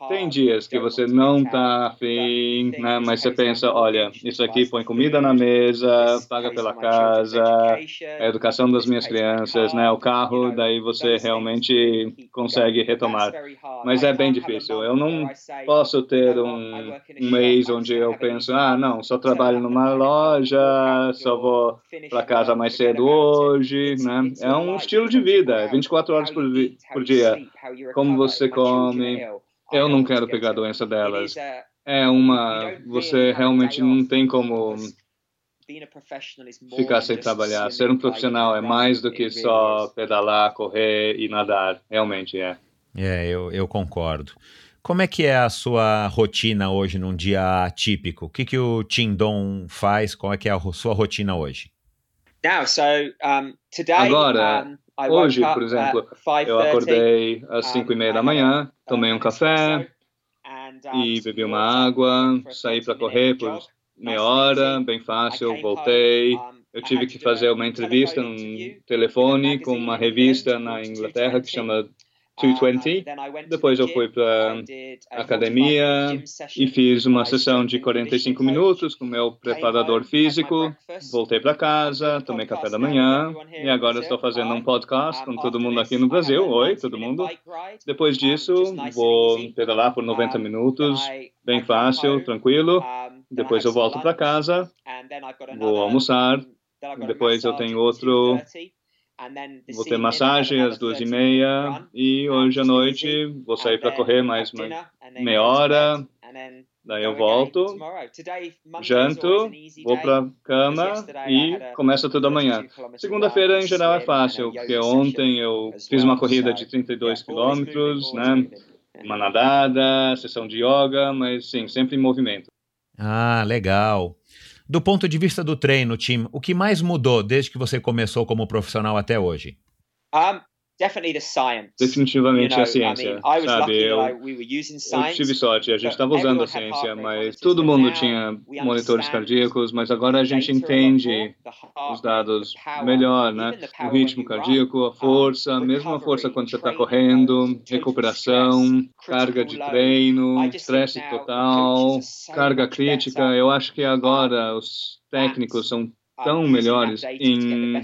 Tem dias que você não está afim, né? mas você pensa, olha, isso aqui põe comida na mesa, paga pela casa, a educação das minhas crianças, né? o carro, daí você realmente consegue retomar. Mas é bem difícil. Eu não posso ter um, um mês onde eu penso, ah, não, só trabalho numa loja, só vou para casa mais cedo hoje, né? É um estilo de vida, é 24 horas por, por dia. Como você come. Eu não quero pegar a doença delas. é uma. Você realmente não tem como ficar sem trabalhar. Ser um profissional é mais do que só pedalar, correr e nadar. Realmente é.
É, eu, eu concordo. Como é que é a sua rotina hoje num dia atípico? O que, que o Tindon faz? Qual é que é a sua rotina hoje?
Um,
Agora, um, hoje, por exemplo, eu acordei às 5 e meia da manhã, tomei um café e bebi uma água, saí para correr por meia hora, bem fácil, voltei. Eu tive que fazer uma entrevista no telefone com uma revista na Inglaterra que chama 220. Depois eu fui para a academia e fiz uma sessão de 45 minutos com meu preparador físico. Voltei para casa, tomei café da manhã e agora estou fazendo um podcast com todo mundo aqui no Brasil. Oi, todo mundo. Depois disso, vou pedalar por 90 minutos, bem fácil, tranquilo. Depois eu volto para casa, vou almoçar. Depois eu tenho outro Vou ter massagem às duas e meia e hoje à noite vou sair para correr mais uma meia hora. Daí eu volto, janto, vou para a cama e começa tudo amanhã. Segunda-feira, em geral, é fácil, porque ontem eu fiz uma corrida de 32 quilômetros, né? uma nadada, sessão de yoga, mas sim, sempre em movimento.
Ah, legal. Do ponto de vista do treino, Tim, o que mais mudou desde que você começou como profissional até hoje?
Um,
Definitivamente a ciência, sabe? Eu, eu tive sorte, a gente estava usando a ciência, mas todo mundo tinha monitores cardíacos, mas agora a gente entende os dados melhor, né? O ritmo cardíaco, a força, mesmo a força quando você está correndo, recuperação, carga de treino, estresse total, carga crítica. Eu acho que agora os técnicos são tão melhores em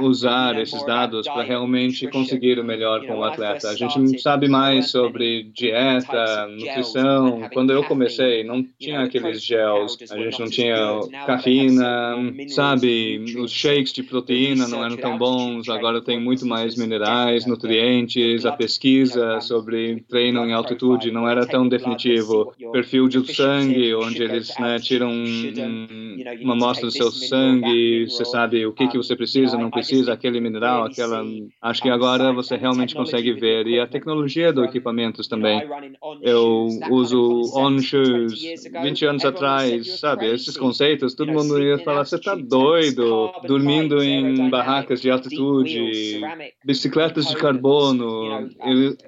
usar esses dados para realmente conseguir o melhor com o atleta. A gente sabe mais sobre dieta, nutrição. Quando eu comecei, não tinha aqueles gels, a gente não tinha cafeína, sabe? Os shakes de proteína não eram tão bons. Agora tem muito mais minerais, nutrientes. A pesquisa sobre treino em altitude não era tão definitivo. Perfil de sangue, onde eles né, tiram um, uma amostra do seu sangue você sabe o que, que você precisa, não precisa, aquele mineral, aquela. Acho que agora você realmente consegue ver. E a tecnologia do equipamentos também. Eu uso on shoes 20 anos atrás, sabe? Esses conceitos, todo mundo ia falar: você está doido, dormindo em barracas de altitude, bicicletas de carbono,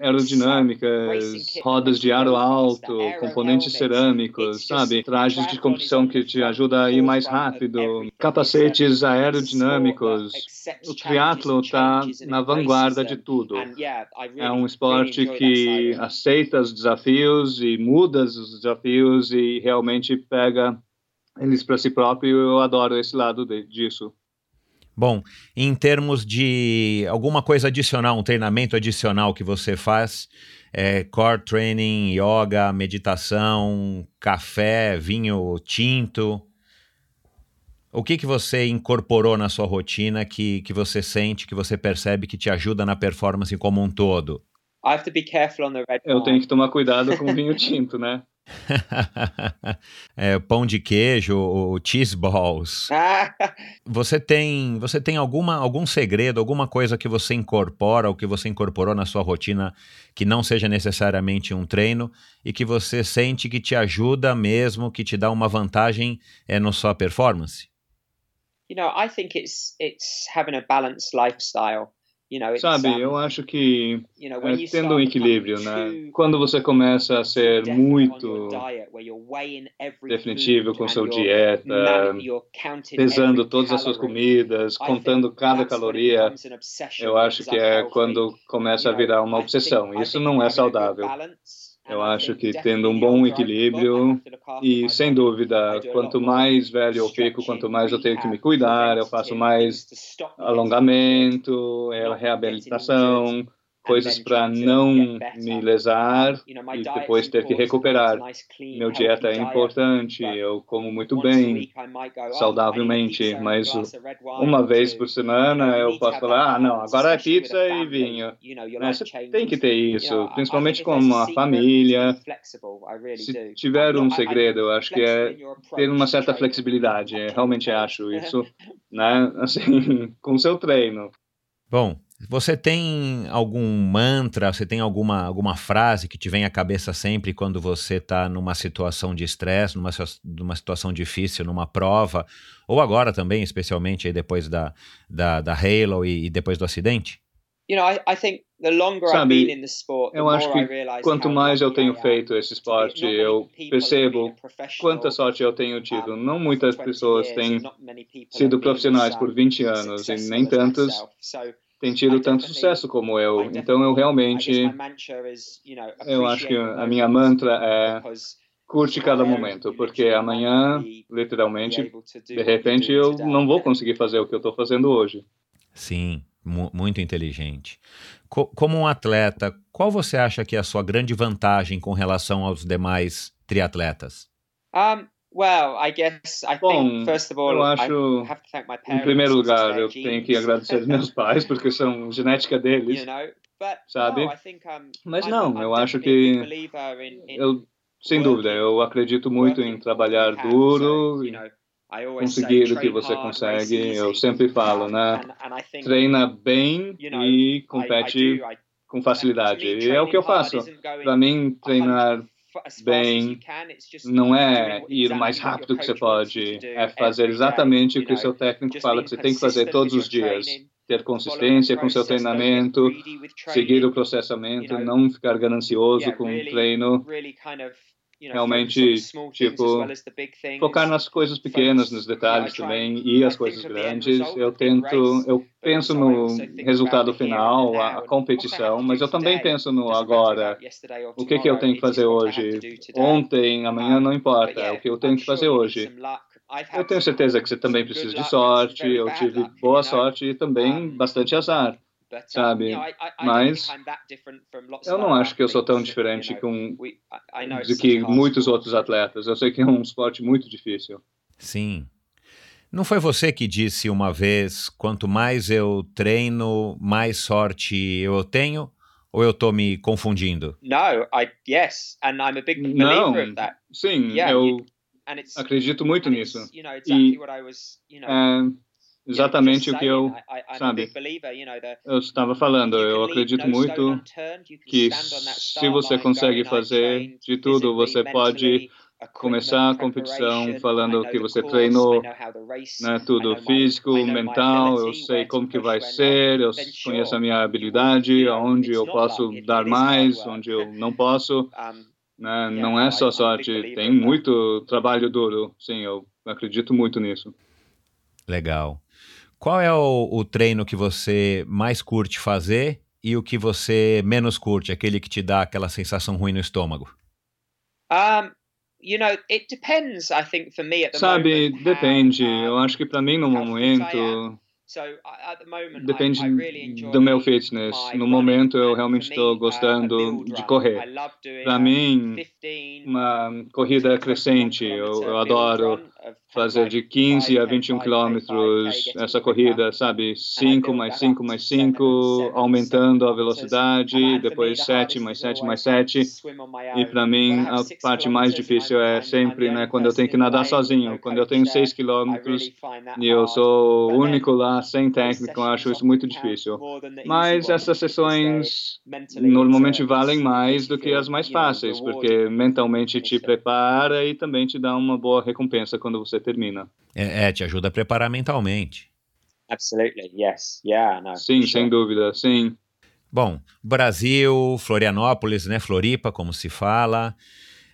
aerodinâmicas, rodas de aro alto, componentes cerâmicos, sabe? Trajes de competição que te ajudam a ir mais rápido, capacete capacetes aerodinâmicos. O triatlo está na vanguarda de tudo. É um esporte que aceita os desafios e muda os desafios e realmente pega eles para si próprio. Eu adoro esse lado de, disso.
Bom, em termos de alguma coisa adicional, um treinamento adicional que você faz, é, core training, yoga, meditação, café, vinho tinto, o que, que você incorporou na sua rotina que, que você sente, que você percebe que te ajuda na performance como um todo?
Eu tenho que tomar cuidado com o vinho tinto, né?
é, pão de queijo, o cheese balls. você tem, você tem alguma, algum segredo, alguma coisa que você incorpora ou que você incorporou na sua rotina que não seja necessariamente um treino e que você sente que te ajuda mesmo, que te dá uma vantagem é, na sua performance?
You know, I think it's it's having a balanced lifestyle. You know,
Sabe, um, eu acho que é, tendo um equilíbrio, né? Quando você começa a ser muito definitivo com sua dieta, pesando todas as suas comidas, contando cada caloria, eu acho que é quando começa a virar uma obsessão. Isso não é saudável. Eu acho que tendo um bom equilíbrio e, sem dúvida, quanto mais velho eu fico, quanto mais eu tenho que me cuidar, eu faço mais alongamento, é reabilitação, coisas para não me lesar e depois ter que recuperar. Meu dieta é importante, eu como muito bem, saudavelmente, mas uma vez por semana eu posso falar, ah, não, agora é pizza e vinho. Né? Você tem que ter isso, principalmente com uma família. Se tiver um segredo, eu acho que é ter uma certa flexibilidade, realmente acho isso, né? Assim, com o seu treino.
Bom, você tem algum mantra, você tem alguma, alguma frase que te vem à cabeça sempre quando você está numa situação de estresse, numa, numa situação difícil, numa prova, ou agora também, especialmente depois da, da, da Halo e, e depois do acidente?
Sabe, eu acho que quanto mais eu tenho feito esse esporte, eu percebo quanta sorte eu tenho tido. Não muitas pessoas têm sido profissionais por 20 anos e nem tantas têm tido tanto sucesso como eu. Então eu realmente, eu acho que a minha mantra é curte cada momento, porque amanhã, literalmente, de repente eu não vou conseguir fazer o que eu estou fazendo hoje.
Sim, muito inteligente. Co como um atleta, qual você acha que é a sua grande vantagem com relação aos demais triatletas?
Um, well, I guess I Bom, think first of all, eu acho, I have to thank my parents. Em primeiro lugar, eu tenho que agradecer meus pais porque são genética deles, you know, but, sabe? No, think, um, Mas não, I'm, eu I'm acho que in, in eu, sem dúvida, eu acredito muito em trabalhar duro. you know, conseguir o que você consegue. Eu sempre falo, né? Treina bem e compete com facilidade. E é o que eu faço. Para mim, treinar bem não é ir o mais rápido que você pode, é fazer exatamente o que o seu técnico fala que você tem que fazer todos os dias. Ter consistência com seu treinamento, seguir o processamento, não ficar ganancioso com o treino realmente, tipo, focar nas coisas pequenas, nos detalhes também, e as coisas grandes. Eu tento, eu penso no resultado final, a competição, mas eu também penso no agora. O que, que eu tenho que fazer hoje? Ontem, amanhã, não importa, é o que eu tenho que fazer hoje. Eu tenho certeza que você também precisa de sorte, eu tive boa sorte e também bastante azar sabe? Mas eu não acho que eu sou tão diferente com, do que muitos outros atletas. Eu sei que é um esporte muito difícil.
Sim. Não foi você que disse uma vez: quanto mais eu treino, mais sorte eu tenho? Ou eu estou me confundindo?
Não, I, yes, and I'm a big believer não, of that. Sim, yeah, eu you, acredito muito nisso. You know, exactly e, was, you know, é, exatamente o que eu, sabe, eu estava falando. Eu acredito muito que se você consegue fazer de tudo, você pode começar a competição falando que você treinou, né, tudo físico, mental, eu sei como que vai ser, eu conheço a minha habilidade, aonde eu posso dar mais, onde eu não posso. Né, não é só sorte, tem muito trabalho duro. Sim, eu acredito muito nisso.
Legal. Qual é o, o treino que você mais curte fazer e o que você menos curte, aquele que te dá aquela sensação ruim no estômago?
Um, you know, it depends, I think, for me at the Sabe, moment, depende. How, Eu acho que para mim no momento Depende do meu fitness. No momento, eu realmente estou uh, gostando de correr. Para mim, uma corrida crescente. Eu, eu adoro fazer de 15 a 21 quilômetros essa corrida, sabe? 5 mais 5 mais 5, aumentando a velocidade, depois 7 mais 7 mais 7. E para mim, a parte mais difícil é sempre né, quando eu tenho que nadar sozinho. Quando eu tenho 6 quilômetros e eu sou o único lá, sem técnico, eu acho isso muito difícil. Mas essas sessões normalmente valem mais do que as mais fáceis, porque mentalmente te prepara e também te dá uma boa recompensa quando você termina.
É, é te ajuda a preparar mentalmente.
Absolutely, yes, yeah, no. Sim, sure. sem dúvida, sim.
Bom, Brasil, Florianópolis, né, Floripa, como se fala,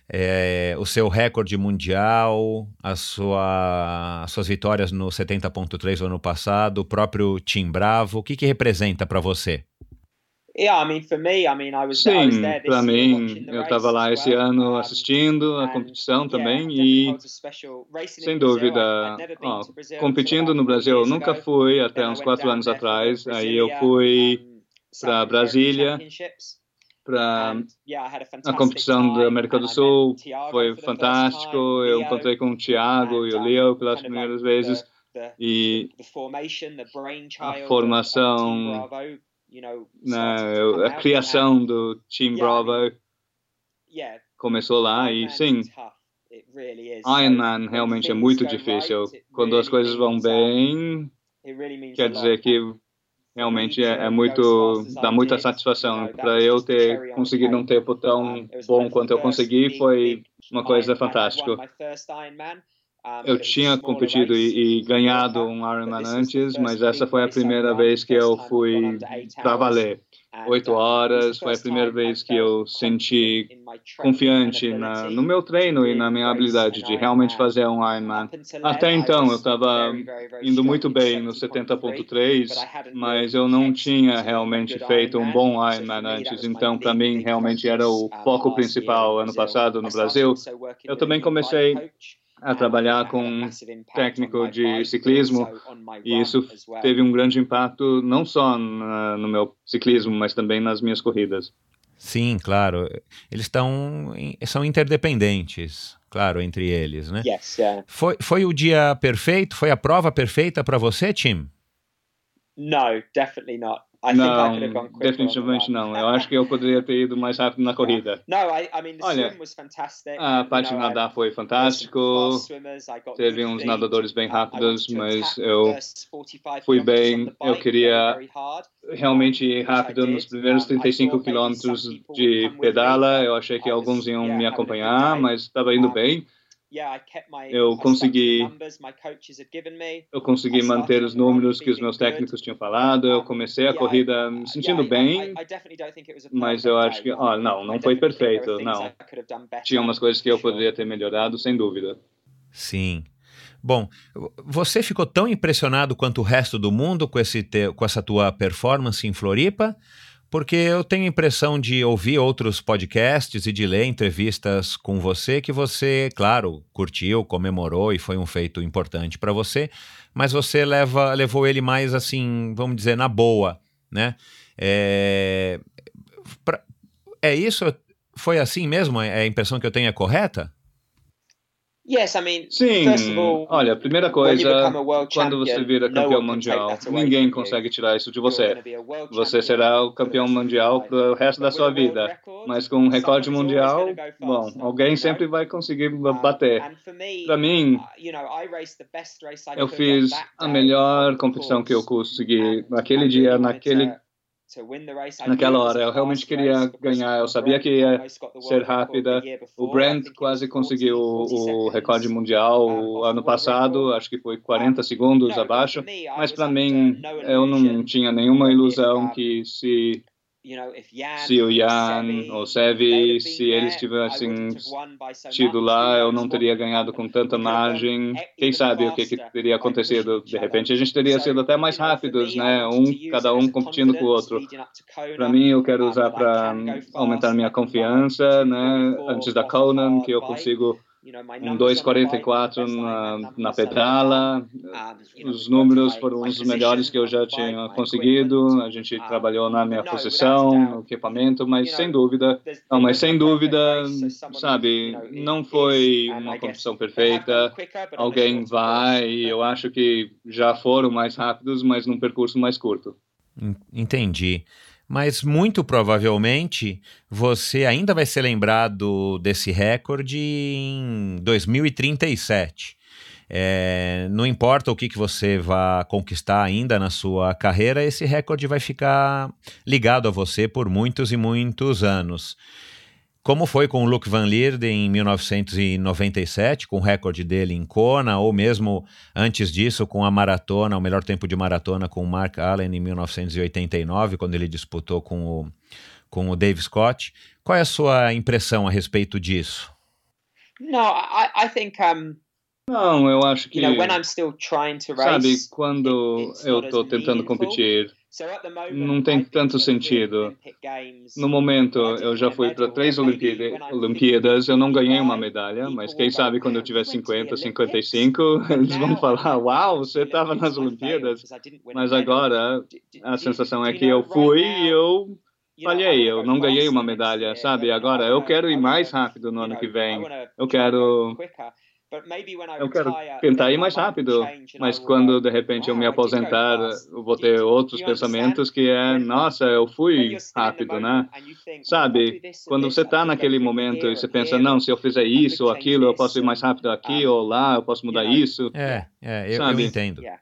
é, o seu recorde mundial, a sua, as suas vitórias no 70.3 ano passado, o próprio Tim Bravo, o que, que representa para você?
Sim, para mim, eu estava lá esse ano assistindo a competição também e, sem dúvida, ó, competindo no Brasil, eu nunca fui até uns quatro anos atrás. Aí eu fui para Brasília, para a competição da América do Sul. Foi fantástico. Eu encontrei com o Thiago e o Leo pelas primeiras vezes. E a formação, a criação do Team Bravo começou lá e sim, Ironman realmente é muito difícil. Quando as coisas vão bem, quer dizer que realmente é, é muito dá muita satisfação para eu ter conseguido um tempo tão bom quanto eu consegui foi uma coisa fantástica eu tinha competido e, e, ganhado um Ironman antes, mas essa foi a primeira vez que eu fui para valer. Oito horas, foi a primeira vez que eu senti confiante na, no meu treino e na minha habilidade de realmente fazer um Ironman. Até então, eu estava indo muito bem no 70.3, mas eu não tinha realmente feito um bom Ironman antes, então para mim realmente era o foco principal ano passado no Brasil. Eu também comecei a trabalhar com um técnico de ciclismo e isso teve um grande impacto não só na, no meu ciclismo, mas também nas minhas corridas.
Sim, claro. Eles estão são interdependentes, claro, entre eles, né?
Yes, yeah.
Foi foi o dia perfeito? Foi a prova perfeita para você, Tim?
No, definitely not
não, definitivamente não. Eu acho que eu poderia ter ido mais rápido na corrida. Olha, a parte de nadar foi fantástico. Teve uns nadadores bem rápidos, mas eu fui bem. Eu queria realmente ir rápido nos primeiros 35 quilômetros de pedala. Eu achei que alguns iam me acompanhar, mas estava indo bem eu consegui eu consegui manter os números que os meus técnicos tinham falado. Eu comecei a corrida me sentindo bem mas eu acho que oh, não não foi perfeito não. Tinha umas coisas que eu poderia ter melhorado sem dúvida.
Sim. Bom, você ficou tão impressionado quanto o resto do mundo com, esse te, com essa tua performance em Floripa? Porque eu tenho a impressão de ouvir outros podcasts e de ler entrevistas com você que você, claro, curtiu, comemorou e foi um feito importante para você, mas você leva, levou ele mais assim, vamos dizer, na boa, né? É, pra, é isso? Foi assim mesmo? É a impressão que eu tenho é correta?
Yes, I mean,
Sim, all, olha, a primeira coisa, quando você vira campeão mundial, ninguém consegue tirar isso de você. Você será o campeão mundial para o resto da sua vida. Mas com um recorde mundial, bom, alguém sempre vai conseguir bater. Para mim, uh, eu fiz a melhor competição que eu consegui naquele dia, naquele Naquela hora, eu realmente queria ganhar. Eu sabia que ia ser rápida. O Brent quase conseguiu o recorde mundial ano passado, acho que foi 40 segundos abaixo. Mas para mim, eu não tinha nenhuma ilusão que se se o Jan ou Sevi, se eles tivessem tido lá, eu não teria ganhado com tanta margem. Quem sabe o que, que teria acontecido? De repente, a gente teria sido até mais rápidos, né? Um, cada um competindo com o outro. Para mim, eu quero usar para aumentar minha confiança, né? Antes da Conan, que eu consigo um 2,44 na, na pedala. Os números foram os melhores que eu já tinha conseguido. A gente trabalhou na minha posição, no equipamento, mas sem dúvida, não, mas sem dúvida, sabe, não foi uma competição perfeita. Alguém vai, eu acho que já foram mais rápidos, mas num percurso mais curto.
Entendi mas muito provavelmente você ainda vai ser lembrado desse recorde em 2037. É, não importa o que, que você vá conquistar ainda na sua carreira, esse recorde vai ficar ligado a você por muitos e muitos anos. Como foi com o Luc Van Lierde em 1997, com o recorde dele em Kona, ou mesmo antes disso com a maratona, o melhor tempo de maratona com o Mark Allen em 1989, quando ele disputou com o, com o Dave Scott. Qual é a sua impressão a respeito disso?
No, I, I think um,
não, eu acho que. You know, when I'm still trying to race, sabe, quando it, eu estou tentando competir, não tem tanto sentido. No momento, eu já fui para três Olimpíadas, eu não ganhei uma medalha, mas quem sabe quando eu tiver 50, 55, eles vão falar: Uau, você estava nas Olimpíadas. Mas agora, a sensação é que eu fui e eu falhei, eu não ganhei uma medalha, sabe? Agora, eu quero ir mais rápido no ano que vem. Eu quero eu quero tentar ir mais rápido, mas quando de repente eu me aposentar, eu vou ter outros pensamentos que é, nossa, eu fui rápido, né? Sabe, quando você está naquele momento e você pensa, não, se eu fizer isso ou aquilo, eu posso ir mais rápido aqui ou lá, eu posso mudar isso.
É, é eu, eu entendo. É,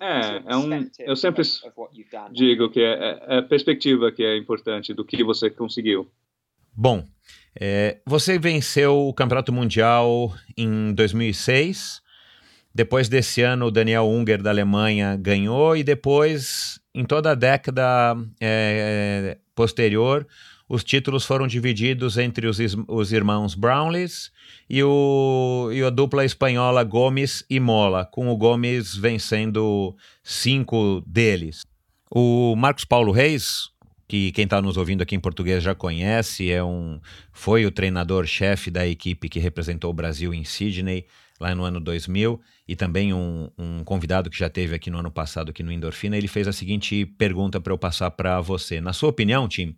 é, é um, eu sempre digo que é, é a perspectiva que é importante do que você conseguiu.
Bom, é, você venceu o Campeonato Mundial em 2006. Depois desse ano, o Daniel Unger da Alemanha ganhou, e depois, em toda a década é, posterior, os títulos foram divididos entre os, os irmãos Brownlees e, o, e a dupla espanhola Gomes e Mola, com o Gomes vencendo cinco deles. O Marcos Paulo Reis, que quem está nos ouvindo aqui em português já conhece, é um, foi o treinador-chefe da equipe que representou o Brasil em Sydney, lá no ano 2000, e também um, um convidado que já teve aqui no ano passado, aqui no Endorfina, ele fez a seguinte pergunta para eu passar para você. Na sua opinião, Tim,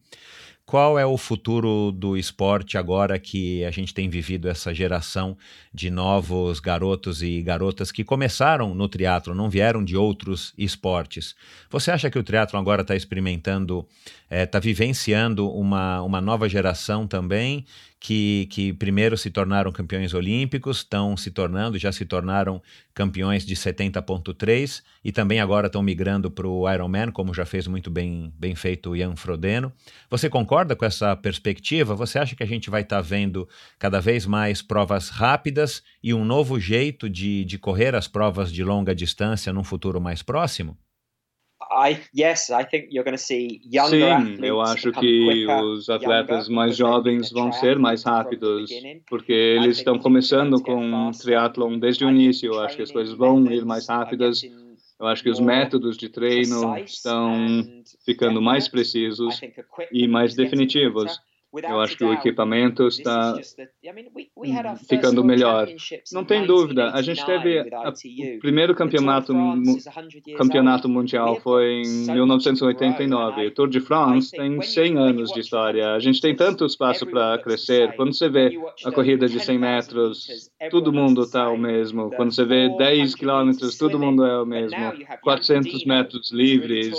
qual é o futuro do esporte agora que a gente tem vivido essa geração de novos garotos e garotas que começaram no triatlo, não vieram de outros esportes? Você acha que o triatlo agora está experimentando, está é, vivenciando uma, uma nova geração também que, que primeiro se tornaram campeões olímpicos, estão se tornando, já se tornaram campeões de 70.3 e também agora estão migrando para o Ironman, como já fez muito bem, bem feito o Ian Frodeno. Você concorda com essa perspectiva? Você acha que a gente vai estar tá vendo cada vez mais provas rápidas e um novo jeito de, de correr as provas de longa distância num futuro mais próximo?
Sim, eu acho que os atletas mais jovens vão ser mais rápidos, porque eles estão começando com triatlon desde o início. Eu acho que as coisas vão ir mais rápidas. Eu acho que os métodos de treino estão ficando mais precisos e mais definitivos. Eu acho que o equipamento está ficando melhor. Não tem dúvida. A gente teve a, o primeiro campeonato campeonato mundial foi em 1989. O Tour de France tem 100 anos de história. A gente tem tanto espaço para crescer. Quando você vê a corrida de 100 metros, todo mundo está o mesmo. Quando você vê 10 quilômetros, todo mundo é o mesmo. 400 metros livres.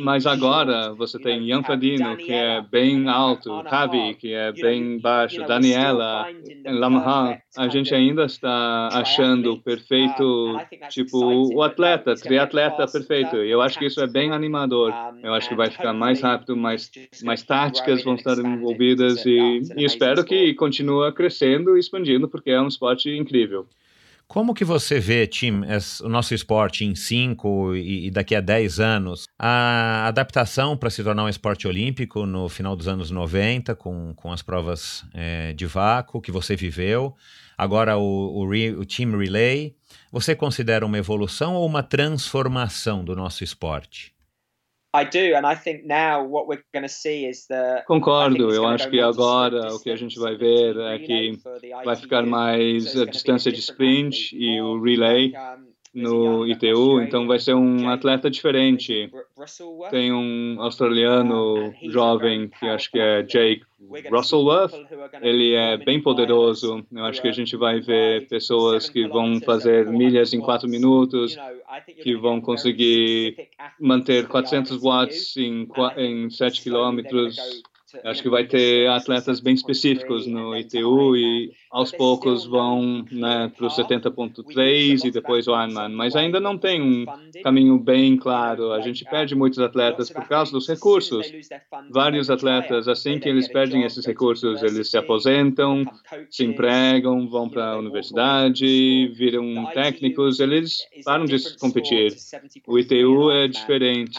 Mas agora você tem Jan Frodeno, que é bem alto, Javi, que é bem baixo, Daniela, Lamahan, a gente ainda está achando o perfeito, tipo, o atleta, triatleta perfeito. E eu acho que isso é bem animador. Eu acho que vai ficar mais rápido, mais, mais táticas vão estar envolvidas e, e espero que continue crescendo e expandindo, porque é um esporte incrível.
Como que você vê, Tim, o nosso esporte em 5 e, e, daqui a 10 anos? A adaptação para se tornar um esporte olímpico no final dos anos 90, com, com as provas é, de vácuo que você viveu, agora o, o, re, o Team Relay, você considera uma evolução ou uma transformação do nosso esporte?
Concordo, eu acho que agora o que a gente vai ver é que vai ficar mais a distância de sprint e o relay no ITU, então vai ser um atleta diferente. Tem um australiano jovem que acho que é Jake Russellworth, ele é bem poderoso. Eu acho que a gente vai ver pessoas que vão fazer milhas em quatro minutos, que vão conseguir manter 400 watts em, em 7 quilômetros. Acho que vai ter atletas bem específicos no ITU e aos poucos vão né, para o 70.3 e depois o Ironman, mas ainda não tem um caminho bem claro. A gente perde muitos atletas por causa dos recursos. Vários atletas, assim que eles perdem esses recursos, eles se aposentam, se empregam, vão para a universidade, viram técnicos, eles param de competir. O ITU é diferente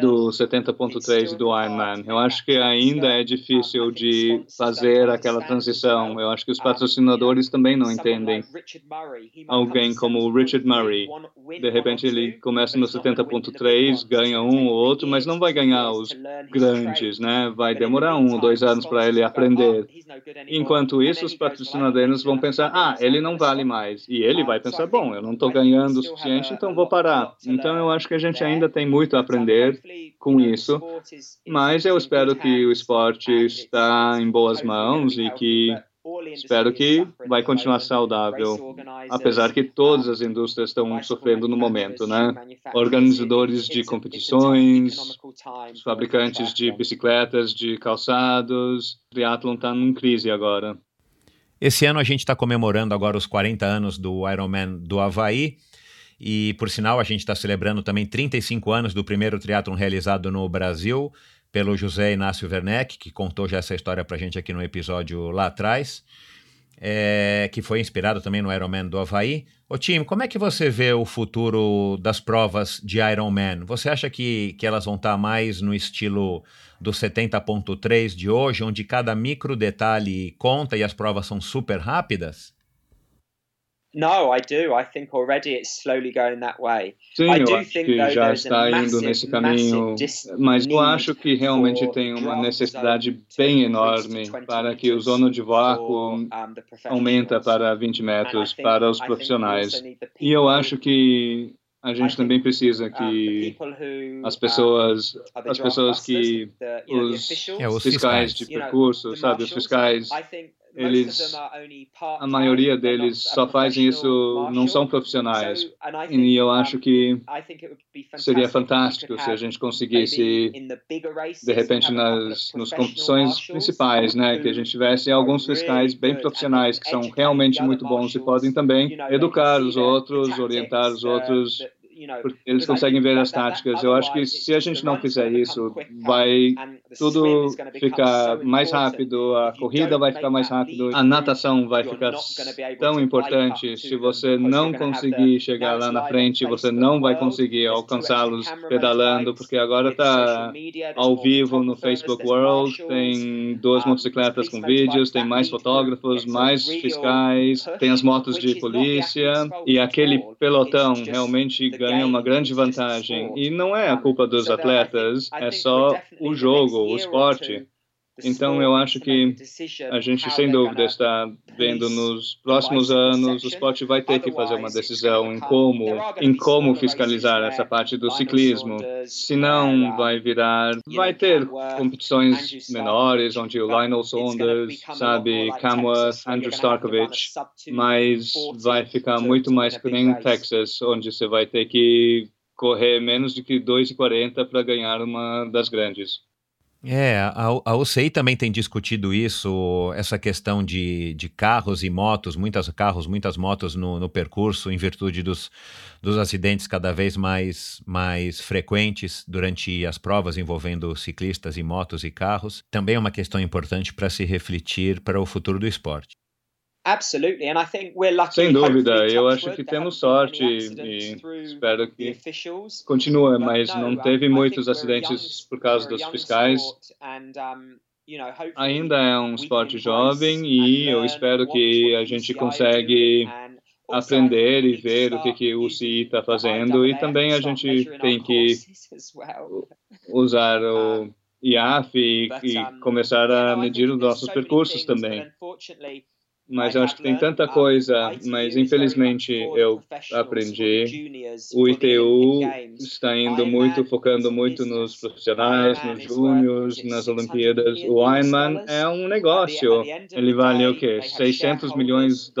do 70.3 e do Ironman. Eu acho que ainda é difícil de fazer aquela transição. Eu acho que os patrocinadores também não entendem. Alguém como o Richard Murray, de repente ele começa no 70.3, ganha um ou outro, mas não vai ganhar os grandes, né? Vai demorar um ou dois anos para ele aprender. Enquanto isso, os patrocinadores vão pensar, ah, ele não vale mais. E ele vai pensar, bom, eu não estou ganhando o suficiente, então vou parar. Então eu acho que a gente ainda tem muito a aprender com isso, mas eu espero que o esporte está em boas mãos e que espero que vai continuar saudável, apesar que todas as indústrias estão sofrendo no momento, né? Organizadores de competições, fabricantes de bicicletas, de calçados, triatlon está em crise agora.
Esse ano a gente está comemorando agora os 40 anos do Ironman do Havaí. E, por sinal, a gente está celebrando também 35 anos do primeiro triatlon realizado no Brasil pelo José Inácio Werneck, que contou já essa história para gente aqui no episódio lá atrás, é, que foi inspirado também no Ironman do Havaí. Ô Tim, como é que você vê o futuro das provas de Ironman? Você acha que, que elas vão estar tá mais no estilo do 70.3 de hoje, onde cada micro detalhe conta e as provas são super rápidas?
No, I do. I think already it's slowly going that way.
Sim, I eu acho que já está indo nesse caminho, mas eu acho que realmente tem uma necessidade bem enorme para que o zona de vácuo aumenta para 20 metros para os profissionais. E eu acho que a gente também precisa que as pessoas, as pessoas que os, é, os fiscais de percurso, sabe, os fiscais eles a maioria deles só fazem isso não são profissionais. e eu acho que seria fantástico se a gente conseguisse de repente nas nas competições principais né que a gente tivesse alguns fiscais bem profissionais que são realmente muito bons e podem também educar os outros orientar os outros porque eles conseguem ver as táticas. Eu acho que se a gente não fizer isso, vai tudo ficar mais rápido, a corrida vai ficar mais rápido, a natação vai ficar tão importante. Se você não conseguir chegar lá na frente, você não vai conseguir alcançá-los pedalando, porque agora está ao vivo no Facebook World, tem duas motocicletas com vídeos, tem mais fotógrafos, mais fiscais, tem as motos de polícia e aquele pelotão realmente ganha uma grande vantagem. E não é a culpa dos atletas, é só o jogo, o esporte. Então, eu acho que a gente, sem dúvida, está vendo nos próximos anos, o esporte vai ter que fazer uma decisão em como, em como fiscalizar essa parte do ciclismo. Senão, vai virar, vai ter competições menores, onde o Lionel Saunders, sabe, Camworth, Andrew Starkovich, mas vai ficar muito mais que nem Texas, onde você vai ter que correr menos de que 2,40 para ganhar uma das grandes.
É, a, UCI também tem discutido isso, essa questão de, de carros e motos, muitos carros, muitas motos no, no percurso, em virtude dos, dos acidentes cada vez mais, mais frequentes durante as provas envolvendo ciclistas e motos e carros. Também é uma questão importante para se refletir para o futuro do esporte.
Sem dúvida, eu acho que temos sorte e espero que continue, mas não teve muitos acidentes por causa dos fiscais. Ainda é um esporte jovem e eu espero que a gente consegue aprender e ver o que, que o CI está fazendo. E também a gente tem que usar o IAF e, e começar a medir os nossos percursos também mas eu acho que tem tanta coisa, mas infelizmente eu aprendi. O ITU está indo muito, focando muito nos profissionais, nos júniores, nas Olimpíadas. O Ironman é um negócio. Ele vale o quê? 600 milhões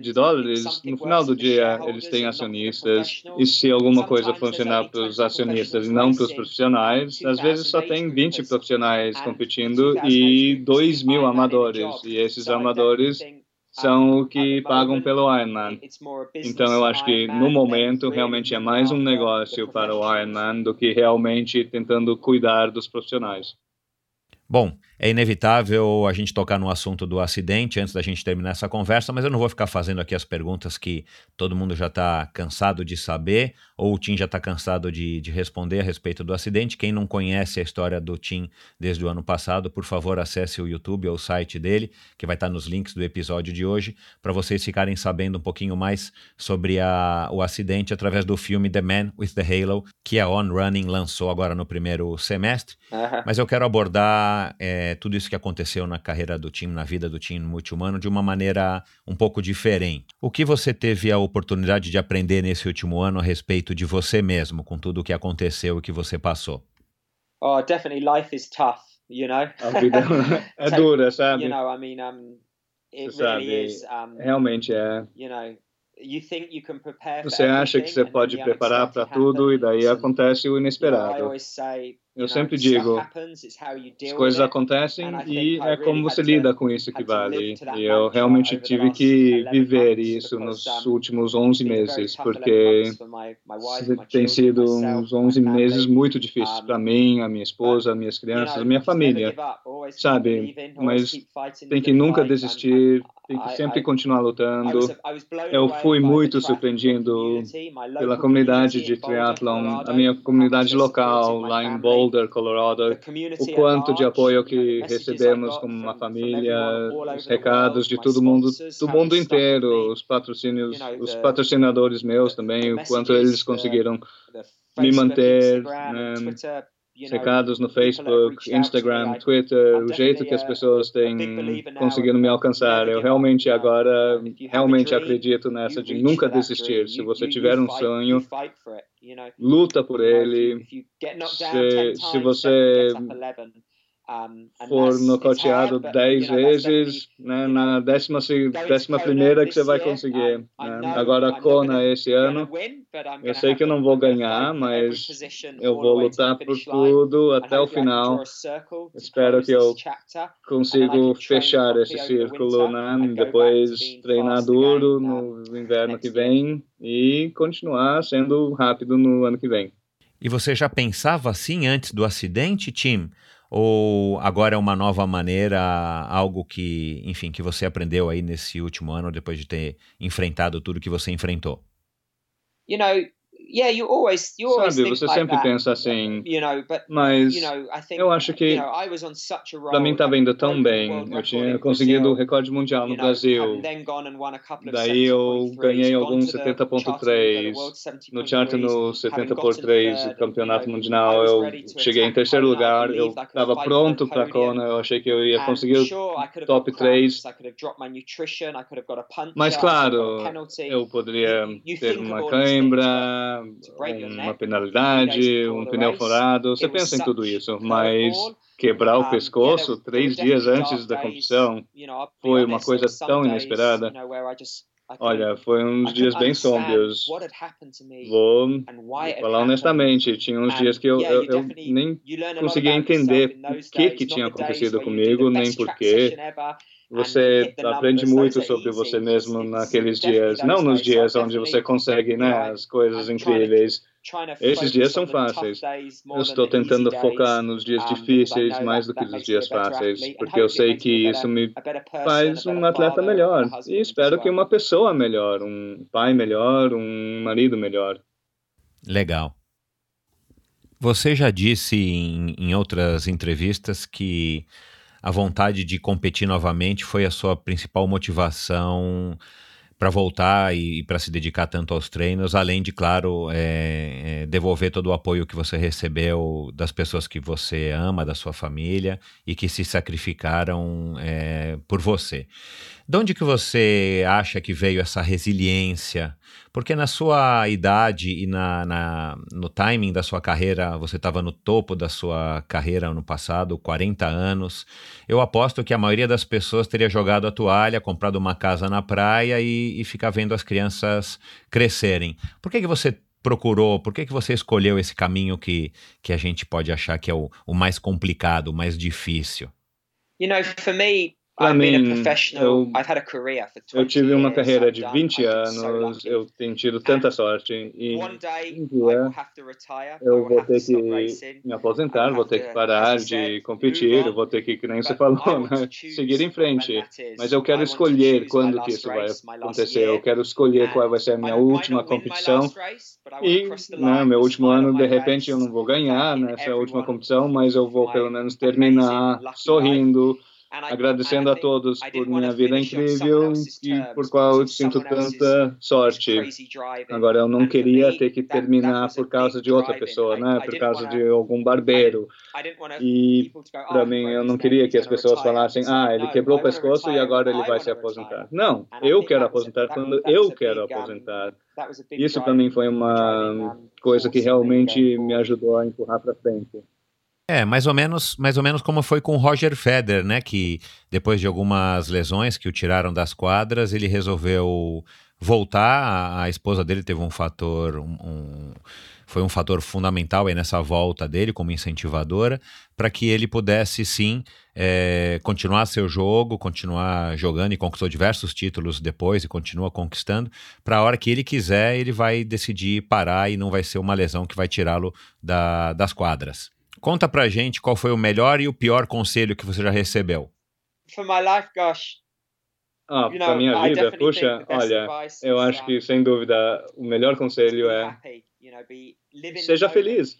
de dólares. No final do dia, eles têm acionistas. E se alguma coisa funcionar para os acionistas e não para os profissionais, às vezes só tem 20 profissionais competindo e 2 mil amadores. E esses amadores são o que pagam pelo Ironman. Então eu acho que no momento realmente é mais um negócio para o Ironman do que realmente tentando cuidar dos profissionais.
Bom, É inevitável a gente tocar no assunto do acidente antes da gente terminar essa conversa, mas eu não vou ficar fazendo aqui as perguntas que todo mundo já está cansado de saber, ou o Tim já está cansado de, de responder a respeito do acidente. Quem não conhece a história do Tim desde o ano passado, por favor, acesse o YouTube ou o site dele, que vai estar tá nos links do episódio de hoje, para vocês ficarem sabendo um pouquinho mais sobre a, o acidente através do filme The Man with the Halo, que a On Running lançou agora no primeiro semestre. Uhum. Mas eu quero abordar. É, é, tudo isso que aconteceu na carreira do time, na vida do time multi-humano, de uma maneira um pouco diferente. O que você teve a oportunidade de aprender nesse último ano a respeito de você mesmo, com tudo o que aconteceu e que você passou?
Oh, definitely life is tough, you know.
A vida é dura, sabe?
You know, I mean, um, it really is. Um,
Realmente é.
You know,
você acha que você pode preparar para tudo e daí acontece o inesperado. Eu sempre digo, as coisas acontecem e é como você lida com isso que vale. E eu realmente tive que viver isso nos últimos 11 meses, porque tem sido uns 11 meses muito difíceis para mim, a minha esposa, as minhas crianças, a minha família, sabe? Mas tem que nunca desistir, tem que sempre continuar lutando. Eu fui muito surpreendido pela comunidade de triathlon, a minha comunidade local lá em Boulder, Colorado, o quanto de apoio que recebemos como uma família, os recados de todo mundo, do mundo inteiro, os patrocínios, os patrocinadores meus também, o quanto eles conseguiram me manter. Né, recados no Facebook, Instagram, Twitter, o jeito que as pessoas têm conseguido me alcançar. Eu realmente agora realmente acredito nessa de nunca desistir. Se você tiver um sonho, luta por ele. Se, se você for nocauteado dez vezes, né, na décima, décima primeira que você vai conseguir. Né? Agora a Kona esse ano, eu sei que eu não vou ganhar, mas eu vou lutar por tudo até o final. Espero que eu consiga fechar esse círculo, né? depois treinar duro no inverno que vem e continuar sendo rápido no ano que vem.
E você já pensava assim antes do acidente, Tim? Ou agora é uma nova maneira, algo que, enfim, que você aprendeu aí nesse último ano, depois de ter enfrentado tudo que você enfrentou?
You know, yeah, you always, you always
Sabe, você sempre that, pensa assim, you know, but, mas you know, I think, eu acho que para mim estava indo tão bem. Eu tinha conseguido o recorde mundial no Brasil. Daí eu ganhei alguns 70.3 no chart no 70 por 3 o campeonato mundial. Eu cheguei em terceiro lugar. Eu estava pronto para a Kona. Eu achei que eu ia conseguir o top 3. Mas claro, eu poderia ter uma cãibra uma penalidade, um pneu furado. Você pensa em tudo isso, mas quebrar o pescoço três dias antes da competição foi uma coisa tão inesperada. Olha, foi uns dias bem sombrios. Vou falar honestamente, tinha uns dias que eu, eu, eu nem conseguia entender o que, que tinha acontecido comigo, nem porquê. Você aprende muito sobre você mesmo naqueles dias, não nos dias onde você consegue né, as coisas incríveis. Esses dias são fáceis. Eu estou tentando focar nos dias difíceis mais do que nos dias fáceis, porque eu sei que isso me faz um atleta melhor. E espero que uma pessoa melhor, um pai melhor, um marido melhor.
Legal. Você já disse em, em outras entrevistas que a vontade de competir novamente foi a sua principal motivação para voltar e, e para se dedicar tanto aos treinos, além de, claro, é, é, devolver todo o apoio que você recebeu das pessoas que você ama, da sua família e que se sacrificaram é, por você. De onde que você acha que veio essa resiliência? Porque na sua idade e na, na no timing da sua carreira, você estava no topo da sua carreira no passado, 40 anos. Eu aposto que a maioria das pessoas teria jogado a toalha, comprado uma casa na praia e, e ficar vendo as crianças crescerem. Por que, que você procurou, por que, que você escolheu esse caminho que, que a gente pode achar que é o, o mais complicado, o mais difícil?
You know, for me,
Para mim, eu, eu tive uma carreira de 20 anos, eu tenho tido tanta sorte e um dia eu vou ter que me aposentar, vou ter que parar de competir, eu vou ter que, que nem você falou, né? seguir em frente. Mas eu quero escolher quando que isso vai acontecer, eu quero escolher qual vai ser a minha última competição e né, meu último ano, de repente, eu não vou ganhar nessa última competição, mas eu vou pelo menos terminar sorrindo, agradecendo a todos por minha vida incrível e por qual eu sinto tanta sorte. Agora, eu não queria ter que terminar por causa de outra pessoa, né? Por causa de algum barbeiro. E para mim, eu não queria que as pessoas falassem, ah, ele quebrou o pescoço e agora ele vai se aposentar. Não, eu quero aposentar quando eu quero aposentar. Isso para mim foi uma coisa que realmente me ajudou a empurrar para frente.
É, mais ou menos, mais ou menos como foi com o Roger Federer, né? Que depois de algumas lesões que o tiraram das quadras, ele resolveu voltar. A, esposa dele teve um fator, um, um, foi um fator fundamental aí nessa volta dele como incentivadora, para que ele pudesse sim é, continuar seu jogo, continuar jogando e conquistou diversos títulos depois e continua conquistando. Para a hora que ele quiser, ele vai decidir parar e não vai ser uma lesão que vai tirá-lo da, das quadras. Conta pra gente qual foi o melhor e o pior conselho que você já recebeu.
For my life, gosh.
Ah, you pra minha vida, puxa, olha, eu acho que sem dúvida o melhor conselho é seja feliz.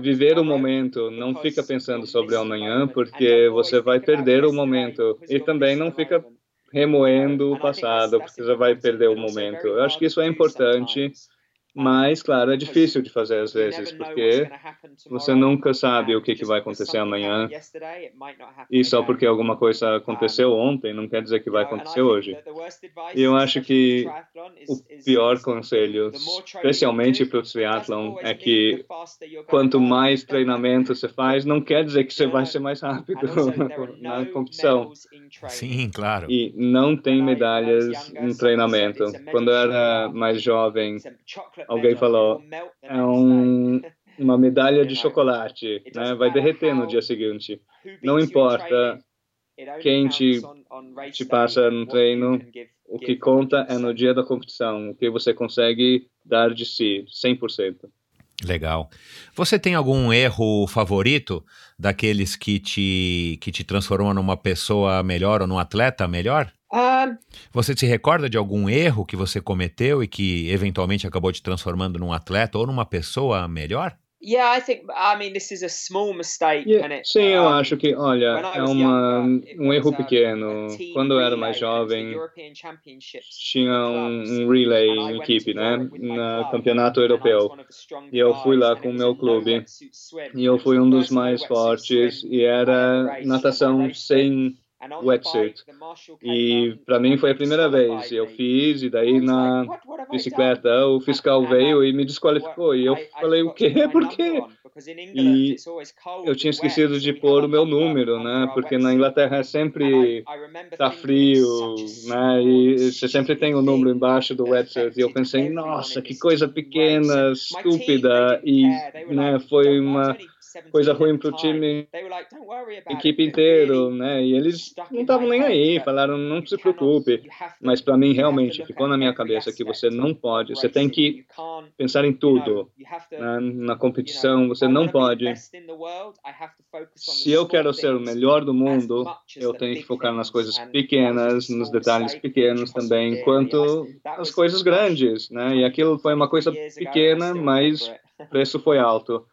Viver o momento, não fica pensando sobre amanhã, porque você vai perder o momento. E também não fica remoendo o passado, porque você vai perder o momento. Eu acho que isso é importante mas, claro, é difícil de fazer às vezes, porque você nunca sabe o que, que vai acontecer amanhã. E só porque alguma coisa aconteceu ontem, não quer dizer que vai acontecer hoje. E eu acho que o pior conselho, especialmente para o triathlon, é que quanto mais treinamento você faz, não quer dizer que você vai ser mais rápido na competição.
Sim, claro.
E não tem medalhas no treinamento. Quando eu era mais jovem, alguém falou, é um, uma medalha de chocolate, né? vai derreter no dia seguinte. Não importa quem te, te passa no treino, o que conta é no dia da competição, o que você consegue dar de si, 100%.
Legal. Você tem algum erro favorito daqueles que te, que te transformam numa pessoa melhor ou num atleta melhor? Você se recorda de algum erro que você cometeu e que eventualmente acabou te transformando num atleta ou numa pessoa melhor?
Yeah, I think I mean this is a small mistake.
Yeah, it, sim, eu acho que, olha, é uma, um erro pequeno. Quando eu era mais jovem, tinha um, um relay em equipe, né, no campeonato europeu. E eu fui lá com o meu clube. E eu fui um dos mais fortes. E era natação sem wetsuit. E para mim foi a primeira vez. Eu fiz, e daí na bicicleta o fiscal veio e me desqualificou. E eu falei, o quê? Por quê? E eu tinha esquecido de pôr o meu número, né? Porque na Inglaterra é sempre tá frio, né? E você sempre tem o um número embaixo do wetsuit. E eu pensei, nossa, que coisa pequena, estúpida. E né, foi uma coisa ruim para o time, equipe inteiro, né? E eles não estavam nem aí, falaram não se preocupe. Mas para mim realmente ficou na minha cabeça que você não pode, você tem que pensar em tudo. Né? Na competição você não pode. Se eu quero ser o melhor do mundo, eu tenho que focar nas coisas pequenas, nos detalhes pequenos também, quanto as coisas grandes, né? E aquilo foi uma coisa pequena, mas o preço foi alto.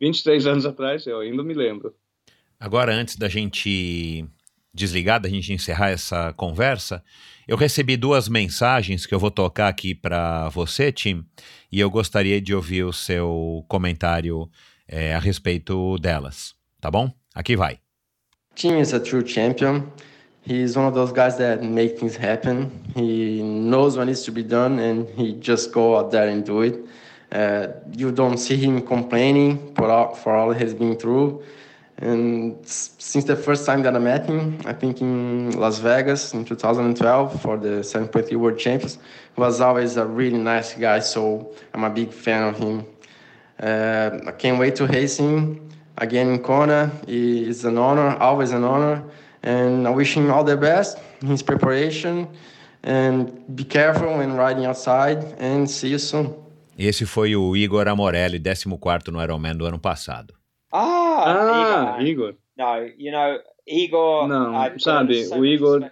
23 anos atrás, eu ainda me lembro.
Agora, antes da gente desligar, da gente encerrar essa conversa, eu recebi duas mensagens que eu vou tocar aqui para você, Tim, e eu gostaria de ouvir o seu comentário é, a respeito delas, tá bom? Aqui vai.
Tim is a true champion. He's one of those guys that make things happen. He knows what needs to be done and he just go out there and do it. Uh, you don't see him complaining for all, for all he's been through. And since the first time that I met him, I think in Las Vegas in 2012 for the 7.3 World Champions, he was always a really nice guy. So I'm a big fan of him. Uh, I can't wait to race him again in Kona. It's an honor, always an honor. And I wish him all the best in his preparation. And be careful when riding outside. And see you soon.
Esse foi o Igor Amorelli, 14 no Ironman do ano passado.
Ah,
ah Igor.
No, you know, Igor.
Não, sabe, o Igor.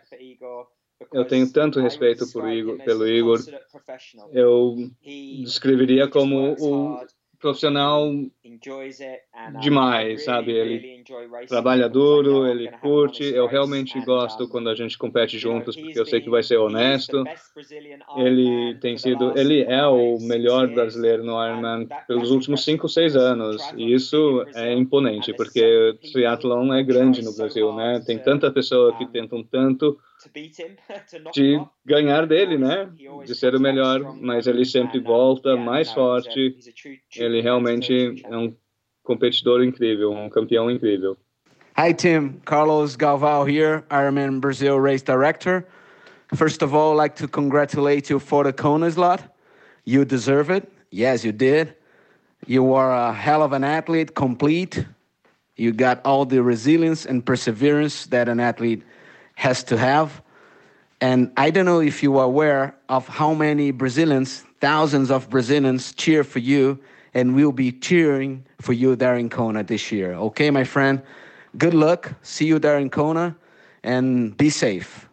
Eu tenho tanto respeito por Igor, pelo Igor. Eu descreveria como o profissional demais, sabe? Ele trabalha duro, ele curte. Eu realmente gosto quando a gente compete juntos, porque eu sei que vai ser honesto. Ele tem sido, ele é o melhor brasileiro no Ironman pelos últimos 5, 6 anos. E isso é imponente, porque o triatlon é grande no Brasil, né? Tem tanta pessoa que tentam tanto de ganhar dele, né? De ser o melhor, mas ele sempre volta mais forte. Ele realmente é um competidor incrível, um campeão incrível.
Hi Tim, Carlos Galval here, Ironman Brazil race director. First of all, I'd like to congratulate you for the Kona slot. You deserve it. Yes, you did. You are a hell of an athlete, complete. You got all the resilience and perseverance that an athlete has to have. And I don't know if you are aware of how many Brazilians, thousands of Brazilians, cheer for you and will be cheering for you there in Kona this year. Okay, my friend? Good luck. See you there in Kona and be safe.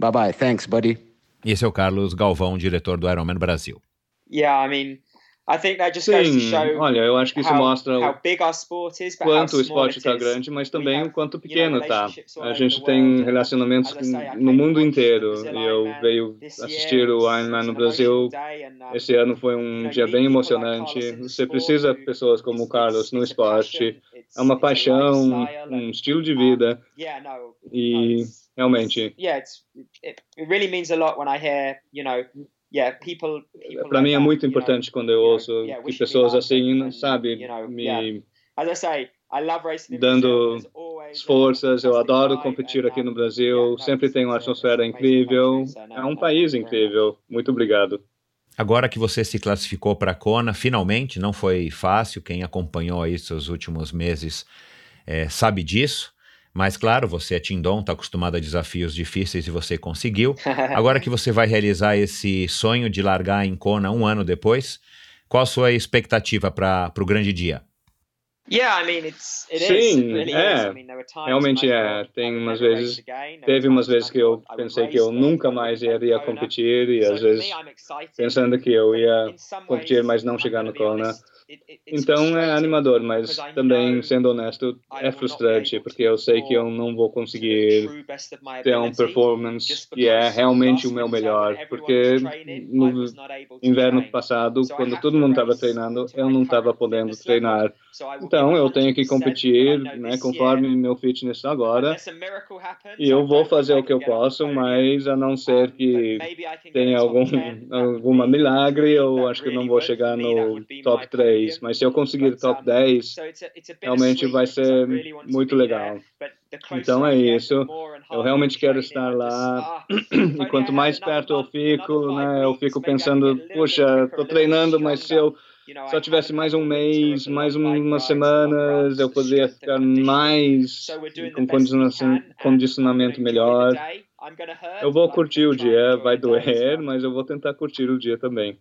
Bye bye. Thanks, buddy.
Esse é o Carlos Galvão, diretor do Ironman Brasil.
Yeah, I mean,
Sim, olha, eu acho que isso mostra o quanto o esporte está grande, mas também o quanto pequeno está. A gente tem relacionamentos no mundo inteiro. E eu veio assistir o Ironman no Brasil. Esse ano foi um dia bem emocionante. Você precisa de pessoas como o Carlos no esporte. É uma paixão, um estilo de vida. E realmente.
Yeah, it really means a lot when I hear, you know,
para mim é muito importante quando eu ouço que pessoas assim, sabe, me dando forças. Eu adoro competir aqui no Brasil, sempre tem uma atmosfera incrível. É um país incrível. Muito obrigado.
Agora que você se classificou para a Kona, finalmente, não foi fácil. Quem acompanhou aí seus últimos meses é, sabe disso. Mas claro, você é Tindon, está acostumado a desafios difíceis e você conseguiu. Agora que você vai realizar esse sonho de largar em Kona um ano depois, qual a sua expectativa para o grande dia?
Sim, é. Realmente é. Tem umas vezes, teve umas vezes que eu pensei que eu nunca mais iria competir e às vezes pensando que eu ia competir, mas não chegar no Kona. Então é animador, mas também, sendo honesto, é frustrante, porque eu sei que eu não vou conseguir ter um performance que é realmente o meu melhor, porque no inverno passado, quando todo mundo estava treinando, eu não estava podendo treinar. Então eu tenho que competir, né, conforme meu fitness agora, e eu vou fazer o que eu posso, mas a não ser que tenha algum alguma milagre, eu acho que não vou chegar no top 3 10, mas se eu conseguir top 10, realmente vai ser muito legal. Então é isso. Eu realmente quero estar lá. E quanto mais perto eu fico, né, eu fico pensando, puxa, estou treinando, mas se eu só tivesse mais um mês, mais umas semanas, eu poderia ficar mais com condicionamento melhor. Eu vou curtir o dia, vai doer, mas eu vou tentar curtir o dia também.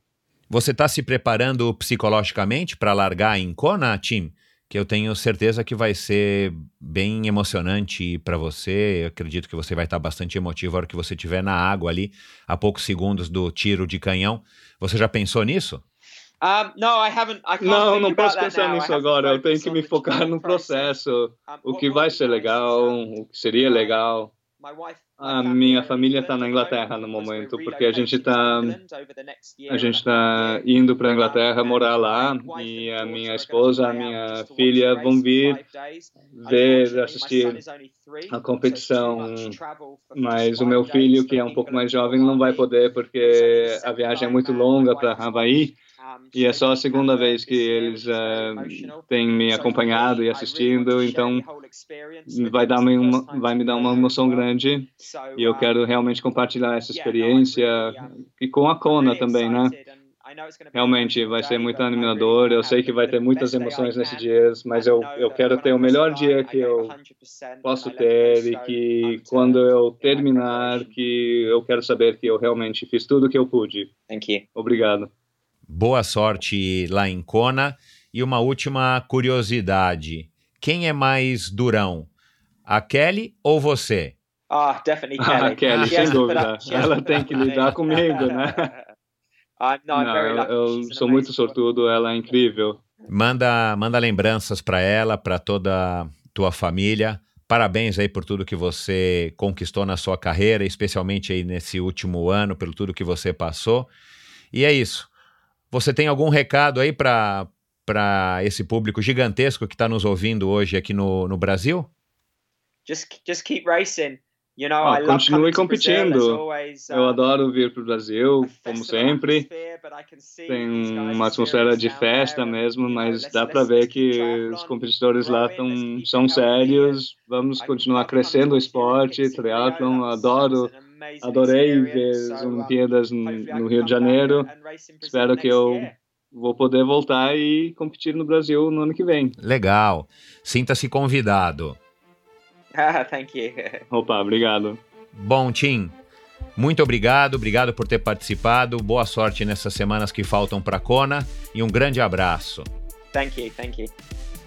Você está se preparando psicologicamente para largar em Kona, Tim? Que eu tenho certeza que vai ser bem emocionante para você. Eu acredito que você vai estar tá bastante emotivo na hora que você estiver na água ali, a poucos segundos do tiro de canhão. Você já pensou nisso?
Um, no, I haven't, I
não, não posso pensar nisso agora. Eu tenho que me focar no processo. O que vai ser legal, o que seria legal. A minha família está na Inglaterra no momento, porque a gente está a gente está indo para a Inglaterra morar lá e a minha esposa, a minha filha vão vir ver, assistir a competição, mas o meu filho, que é um pouco mais jovem, não vai poder porque a viagem é muito longa para Havaí. E é só a segunda vez que eles uh, têm me acompanhado e assistindo, então vai, dar uma, vai me dar uma emoção grande e eu quero realmente compartilhar essa experiência e com a Kona também, né? realmente vai ser muito animador. Eu sei que vai ter muitas emoções nesses dias, mas eu, eu quero ter o melhor dia que eu posso ter e que quando eu terminar, que eu quero saber que eu realmente fiz tudo o que eu pude. Obrigado.
Boa sorte lá em Kona. E uma última curiosidade: quem é mais durão? A Kelly ou você?
Ah, definitely Kelly.
Ah, Kelly, sem dúvida. Ela tem que lidar comigo, né? Não, eu, eu sou muito sortudo, ela é incrível.
Manda, manda lembranças para ela, para toda a tua família. Parabéns aí por tudo que você conquistou na sua carreira, especialmente aí nesse último ano, pelo tudo que você passou. E é isso. Você tem algum recado aí para esse público gigantesco que está nos ouvindo hoje aqui no, no Brasil?
Just, just keep racing. You know,
oh, continue competindo. Always, uh, Eu adoro vir para o Brasil, como sempre. Tem uma atmosfera de festa mesmo, mas dá para ver que os competidores lá tão, são sérios. Vamos continuar crescendo o esporte, triatlon. Adoro, adorei ver as Olimpíadas no Rio de Janeiro. Espero que eu vou poder voltar e competir no Brasil no ano que vem.
Legal. Sinta-se convidado.
Thank you.
Opa, obrigado.
Bom, Tim, muito obrigado, obrigado por ter participado. Boa sorte nessas semanas que faltam para Kona e um grande abraço.
Thank you, thank you.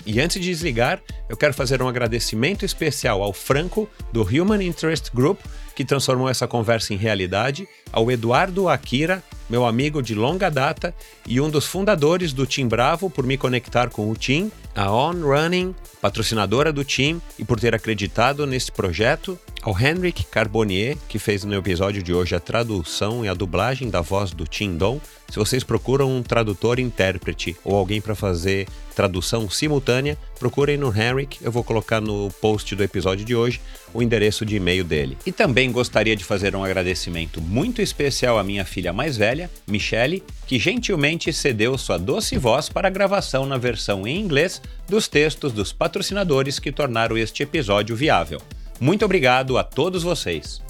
E antes de desligar, eu quero fazer um agradecimento especial ao Franco, do Human Interest Group, que transformou essa conversa em realidade, ao Eduardo Akira, meu amigo de longa data e um dos fundadores do Team Bravo, por me conectar com o Team, a On Running, patrocinadora do Team, e por ter acreditado nesse projeto, ao Henrik Carbonier, que fez no episódio de hoje a tradução e a dublagem da voz do Tim Dom. Se vocês procuram um tradutor intérprete ou alguém para fazer tradução simultânea, procurem no Henrik, eu vou colocar no post do episódio de hoje o endereço de e-mail dele. E também gostaria de fazer um agradecimento muito especial à minha filha mais velha, Michelle, que gentilmente cedeu sua doce voz para a gravação na versão em inglês dos textos dos patrocinadores que tornaram este episódio viável. Muito obrigado a todos vocês.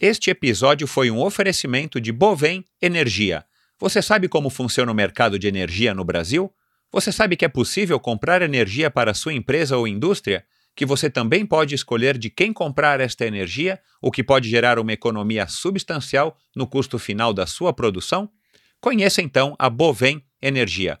Este episódio foi um oferecimento de Bovem Energia. Você sabe como funciona o mercado de energia no Brasil? Você sabe que é possível comprar energia para sua empresa ou indústria? Que você também pode escolher de quem comprar esta energia, o que pode gerar uma economia substancial no custo final da sua produção? Conheça então a Bovem Energia.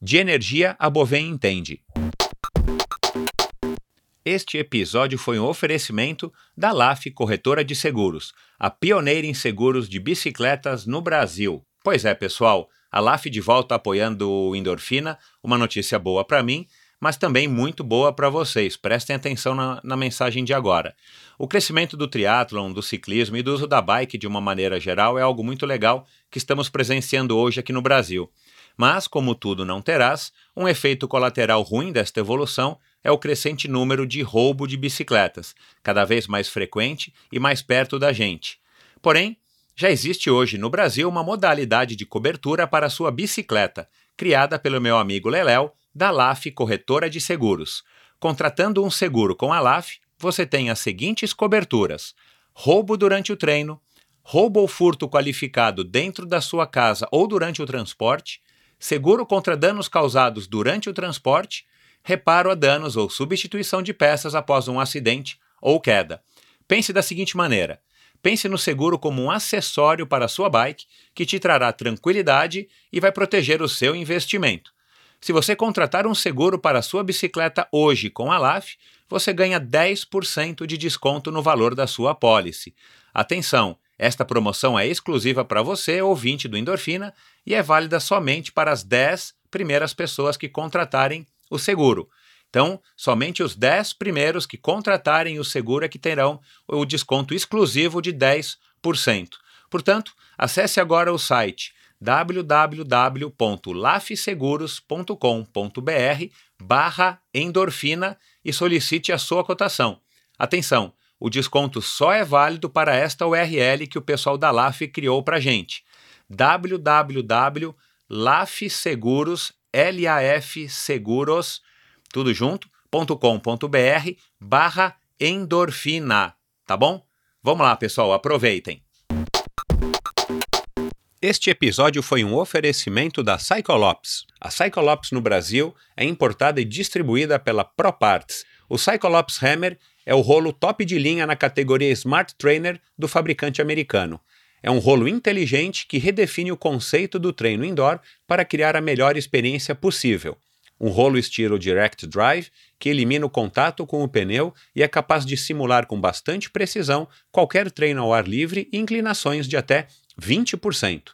De energia, a Bovem entende. Este episódio foi um oferecimento da LAF Corretora de Seguros, a pioneira em seguros de bicicletas no Brasil. Pois é, pessoal, a LAF de volta apoiando o Endorfina, uma notícia boa para mim, mas também muito boa para vocês. Prestem atenção na, na, mensagem de agora. O crescimento do triatlon, do ciclismo e do uso da bike de uma maneira geral é algo muito legal que estamos presenciando hoje aqui no Brasil. Mas, como tudo não terás, um efeito colateral ruim desta evolução é o crescente número de roubo de bicicletas, cada vez mais frequente e mais perto da gente. Porém, já existe hoje no Brasil uma modalidade de cobertura para sua bicicleta, criada pelo meu amigo Leléu, da LAF Corretora de Seguros. Contratando um seguro com a LAF, você tem as seguintes coberturas: roubo durante o treino, roubo ou furto qualificado dentro da sua casa ou durante o transporte, seguro contra danos causados durante o transporte, reparo a danos ou substituição de peças após um acidente ou queda. Pense da seguinte maneira: pense no seguro como um acessório para a sua bike que te trará tranquilidade e vai proteger o seu investimento. Se você contratar um seguro para a sua bicicleta hoje com a LAF, você ganha 10% de desconto no valor da sua apólice. Atenção! Esta promoção é exclusiva para você, ouvinte do Endorfina, e é válida somente para as 10 primeiras pessoas que contratarem o seguro. Então, somente os 10 primeiros que contratarem o seguro é que terão o desconto exclusivo de 10% Portanto, acesse agora o site www.lafseguros.com.br barra endorfina e solicite a sua cotação. Atenção, o desconto só é válido para esta URL que o pessoal da LAF criou para gente. www.lafseguros, L-A-F Seguros, tudo junto, .com.br barra endorfina, tá bom? Vamos lá, pessoal, aproveitem. Este episódio foi um oferecimento da Cyclops. A Cyclops no Brasil é importada e distribuída pela ProParts. O Cyclops Hammer é o rolo top de linha na categoria Smart Trainer do fabricante americano. É um rolo inteligente que redefine o conceito do treino indoor para criar a melhor experiência possível. Um rolo estilo Direct Drive que elimina o contato com o pneu e é capaz de simular com bastante precisão qualquer treino ao ar livre e inclinações de até 20%.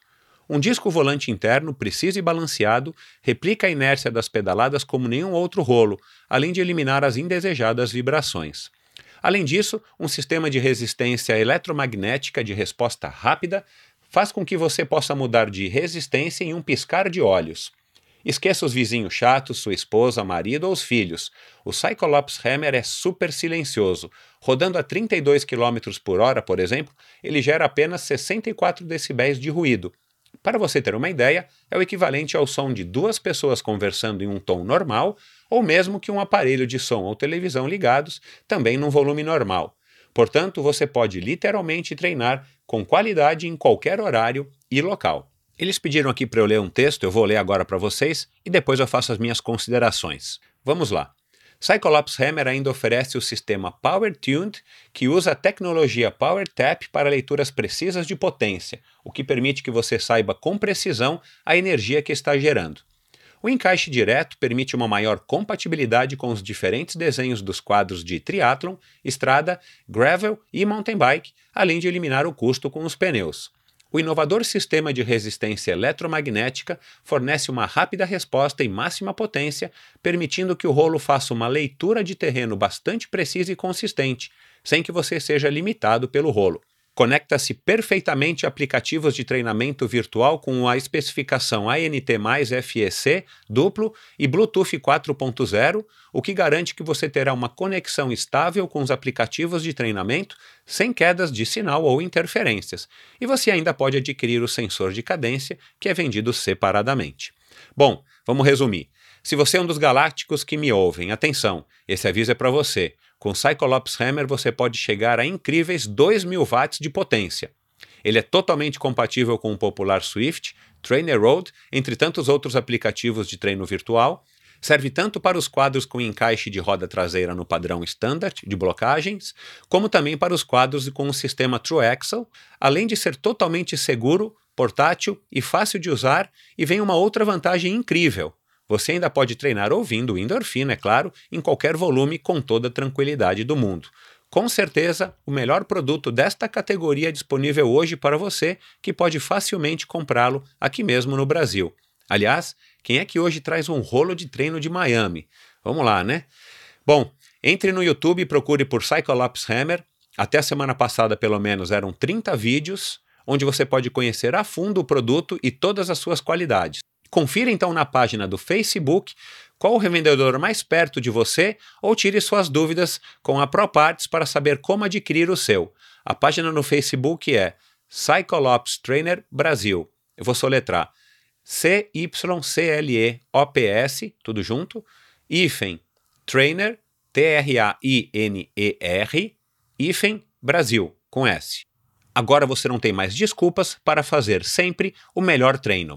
Um disco volante interno preciso e balanceado replica a inércia das pedaladas como nenhum outro rolo, além de eliminar as indesejadas vibrações. Além disso, um sistema de resistência eletromagnética de resposta rápida faz com que você possa mudar de resistência em um piscar de olhos. Esqueça os vizinhos chatos, sua esposa, marido ou os filhos. O Cyclops Hammer é super silencioso. Rodando a 32 km por hora, por exemplo, ele gera apenas 64 decibéis de ruído. Para você ter uma ideia, é o equivalente ao som de duas pessoas conversando em um tom normal, ou mesmo que um aparelho de som ou televisão ligados, também num volume normal. Portanto, você pode literalmente treinar com qualidade em qualquer horário e local. Eles pediram aqui para eu ler um texto, eu vou ler agora para vocês e depois eu faço as minhas considerações. Vamos lá. Cyclops Hammer ainda oferece o sistema Power Tuned, que usa a tecnologia Power Tap para leituras precisas de potência, o que permite que você saiba com precisão a energia que está gerando. O encaixe direto permite uma maior compatibilidade com os diferentes desenhos dos quadros de triathlon, estrada, gravel e mountain bike, além de eliminar o custo com os pneus. O inovador sistema de resistência eletromagnética fornece uma rápida resposta em máxima potência, permitindo que o rolo faça uma leitura de terreno bastante precisa e consistente, sem que você seja limitado pelo rolo. Conecta-se perfeitamente aplicativos de treinamento virtual com a especificação ANT FEC duplo e Bluetooth 4.0, o que garante que você terá uma conexão estável com os aplicativos de treinamento sem quedas de sinal ou interferências. E você ainda pode adquirir o sensor de cadência, que é vendido separadamente. Bom, vamos resumir. Se você é um dos galácticos que me ouvem, atenção, esse aviso é para você. Com o Cyclops Hammer você pode chegar a incríveis 2.000 watts de potência. Ele é totalmente compatível com o popular Swift, Trainer Road, entre tantos outros aplicativos de treino virtual. Serve tanto para os quadros com encaixe de roda traseira no padrão standard de blocagens, como também para os quadros com o sistema True Axle, além de ser totalmente seguro, portátil e fácil de usar, e vem uma outra vantagem incrível. Você ainda pode treinar ouvindo endorfina, é claro, em qualquer volume com toda a tranquilidade do mundo. Com certeza, o melhor produto desta categoria disponível hoje para você, que pode facilmente comprá-lo aqui mesmo no Brasil. Aliás, quem é que hoje traz um rolo de treino de Miami? Vamos lá, né? Bom, entre no YouTube e procure por Cyclops Hammer. Até a semana passada, pelo menos, eram 30 vídeos onde você pode conhecer a fundo o produto e todas as suas qualidades. Confira então na página do Facebook qual o revendedor mais perto de você ou tire suas dúvidas com a ProParts para saber como adquirir o seu. A página no Facebook é Cyclops Trainer Brasil. Eu vou soletrar C-Y-C-L-E-O-P-S, tudo junto, hífen Trainer, T-R-A-I-N-E-R, hífen Brasil, com S. Agora você não tem mais desculpas para fazer sempre o melhor treino.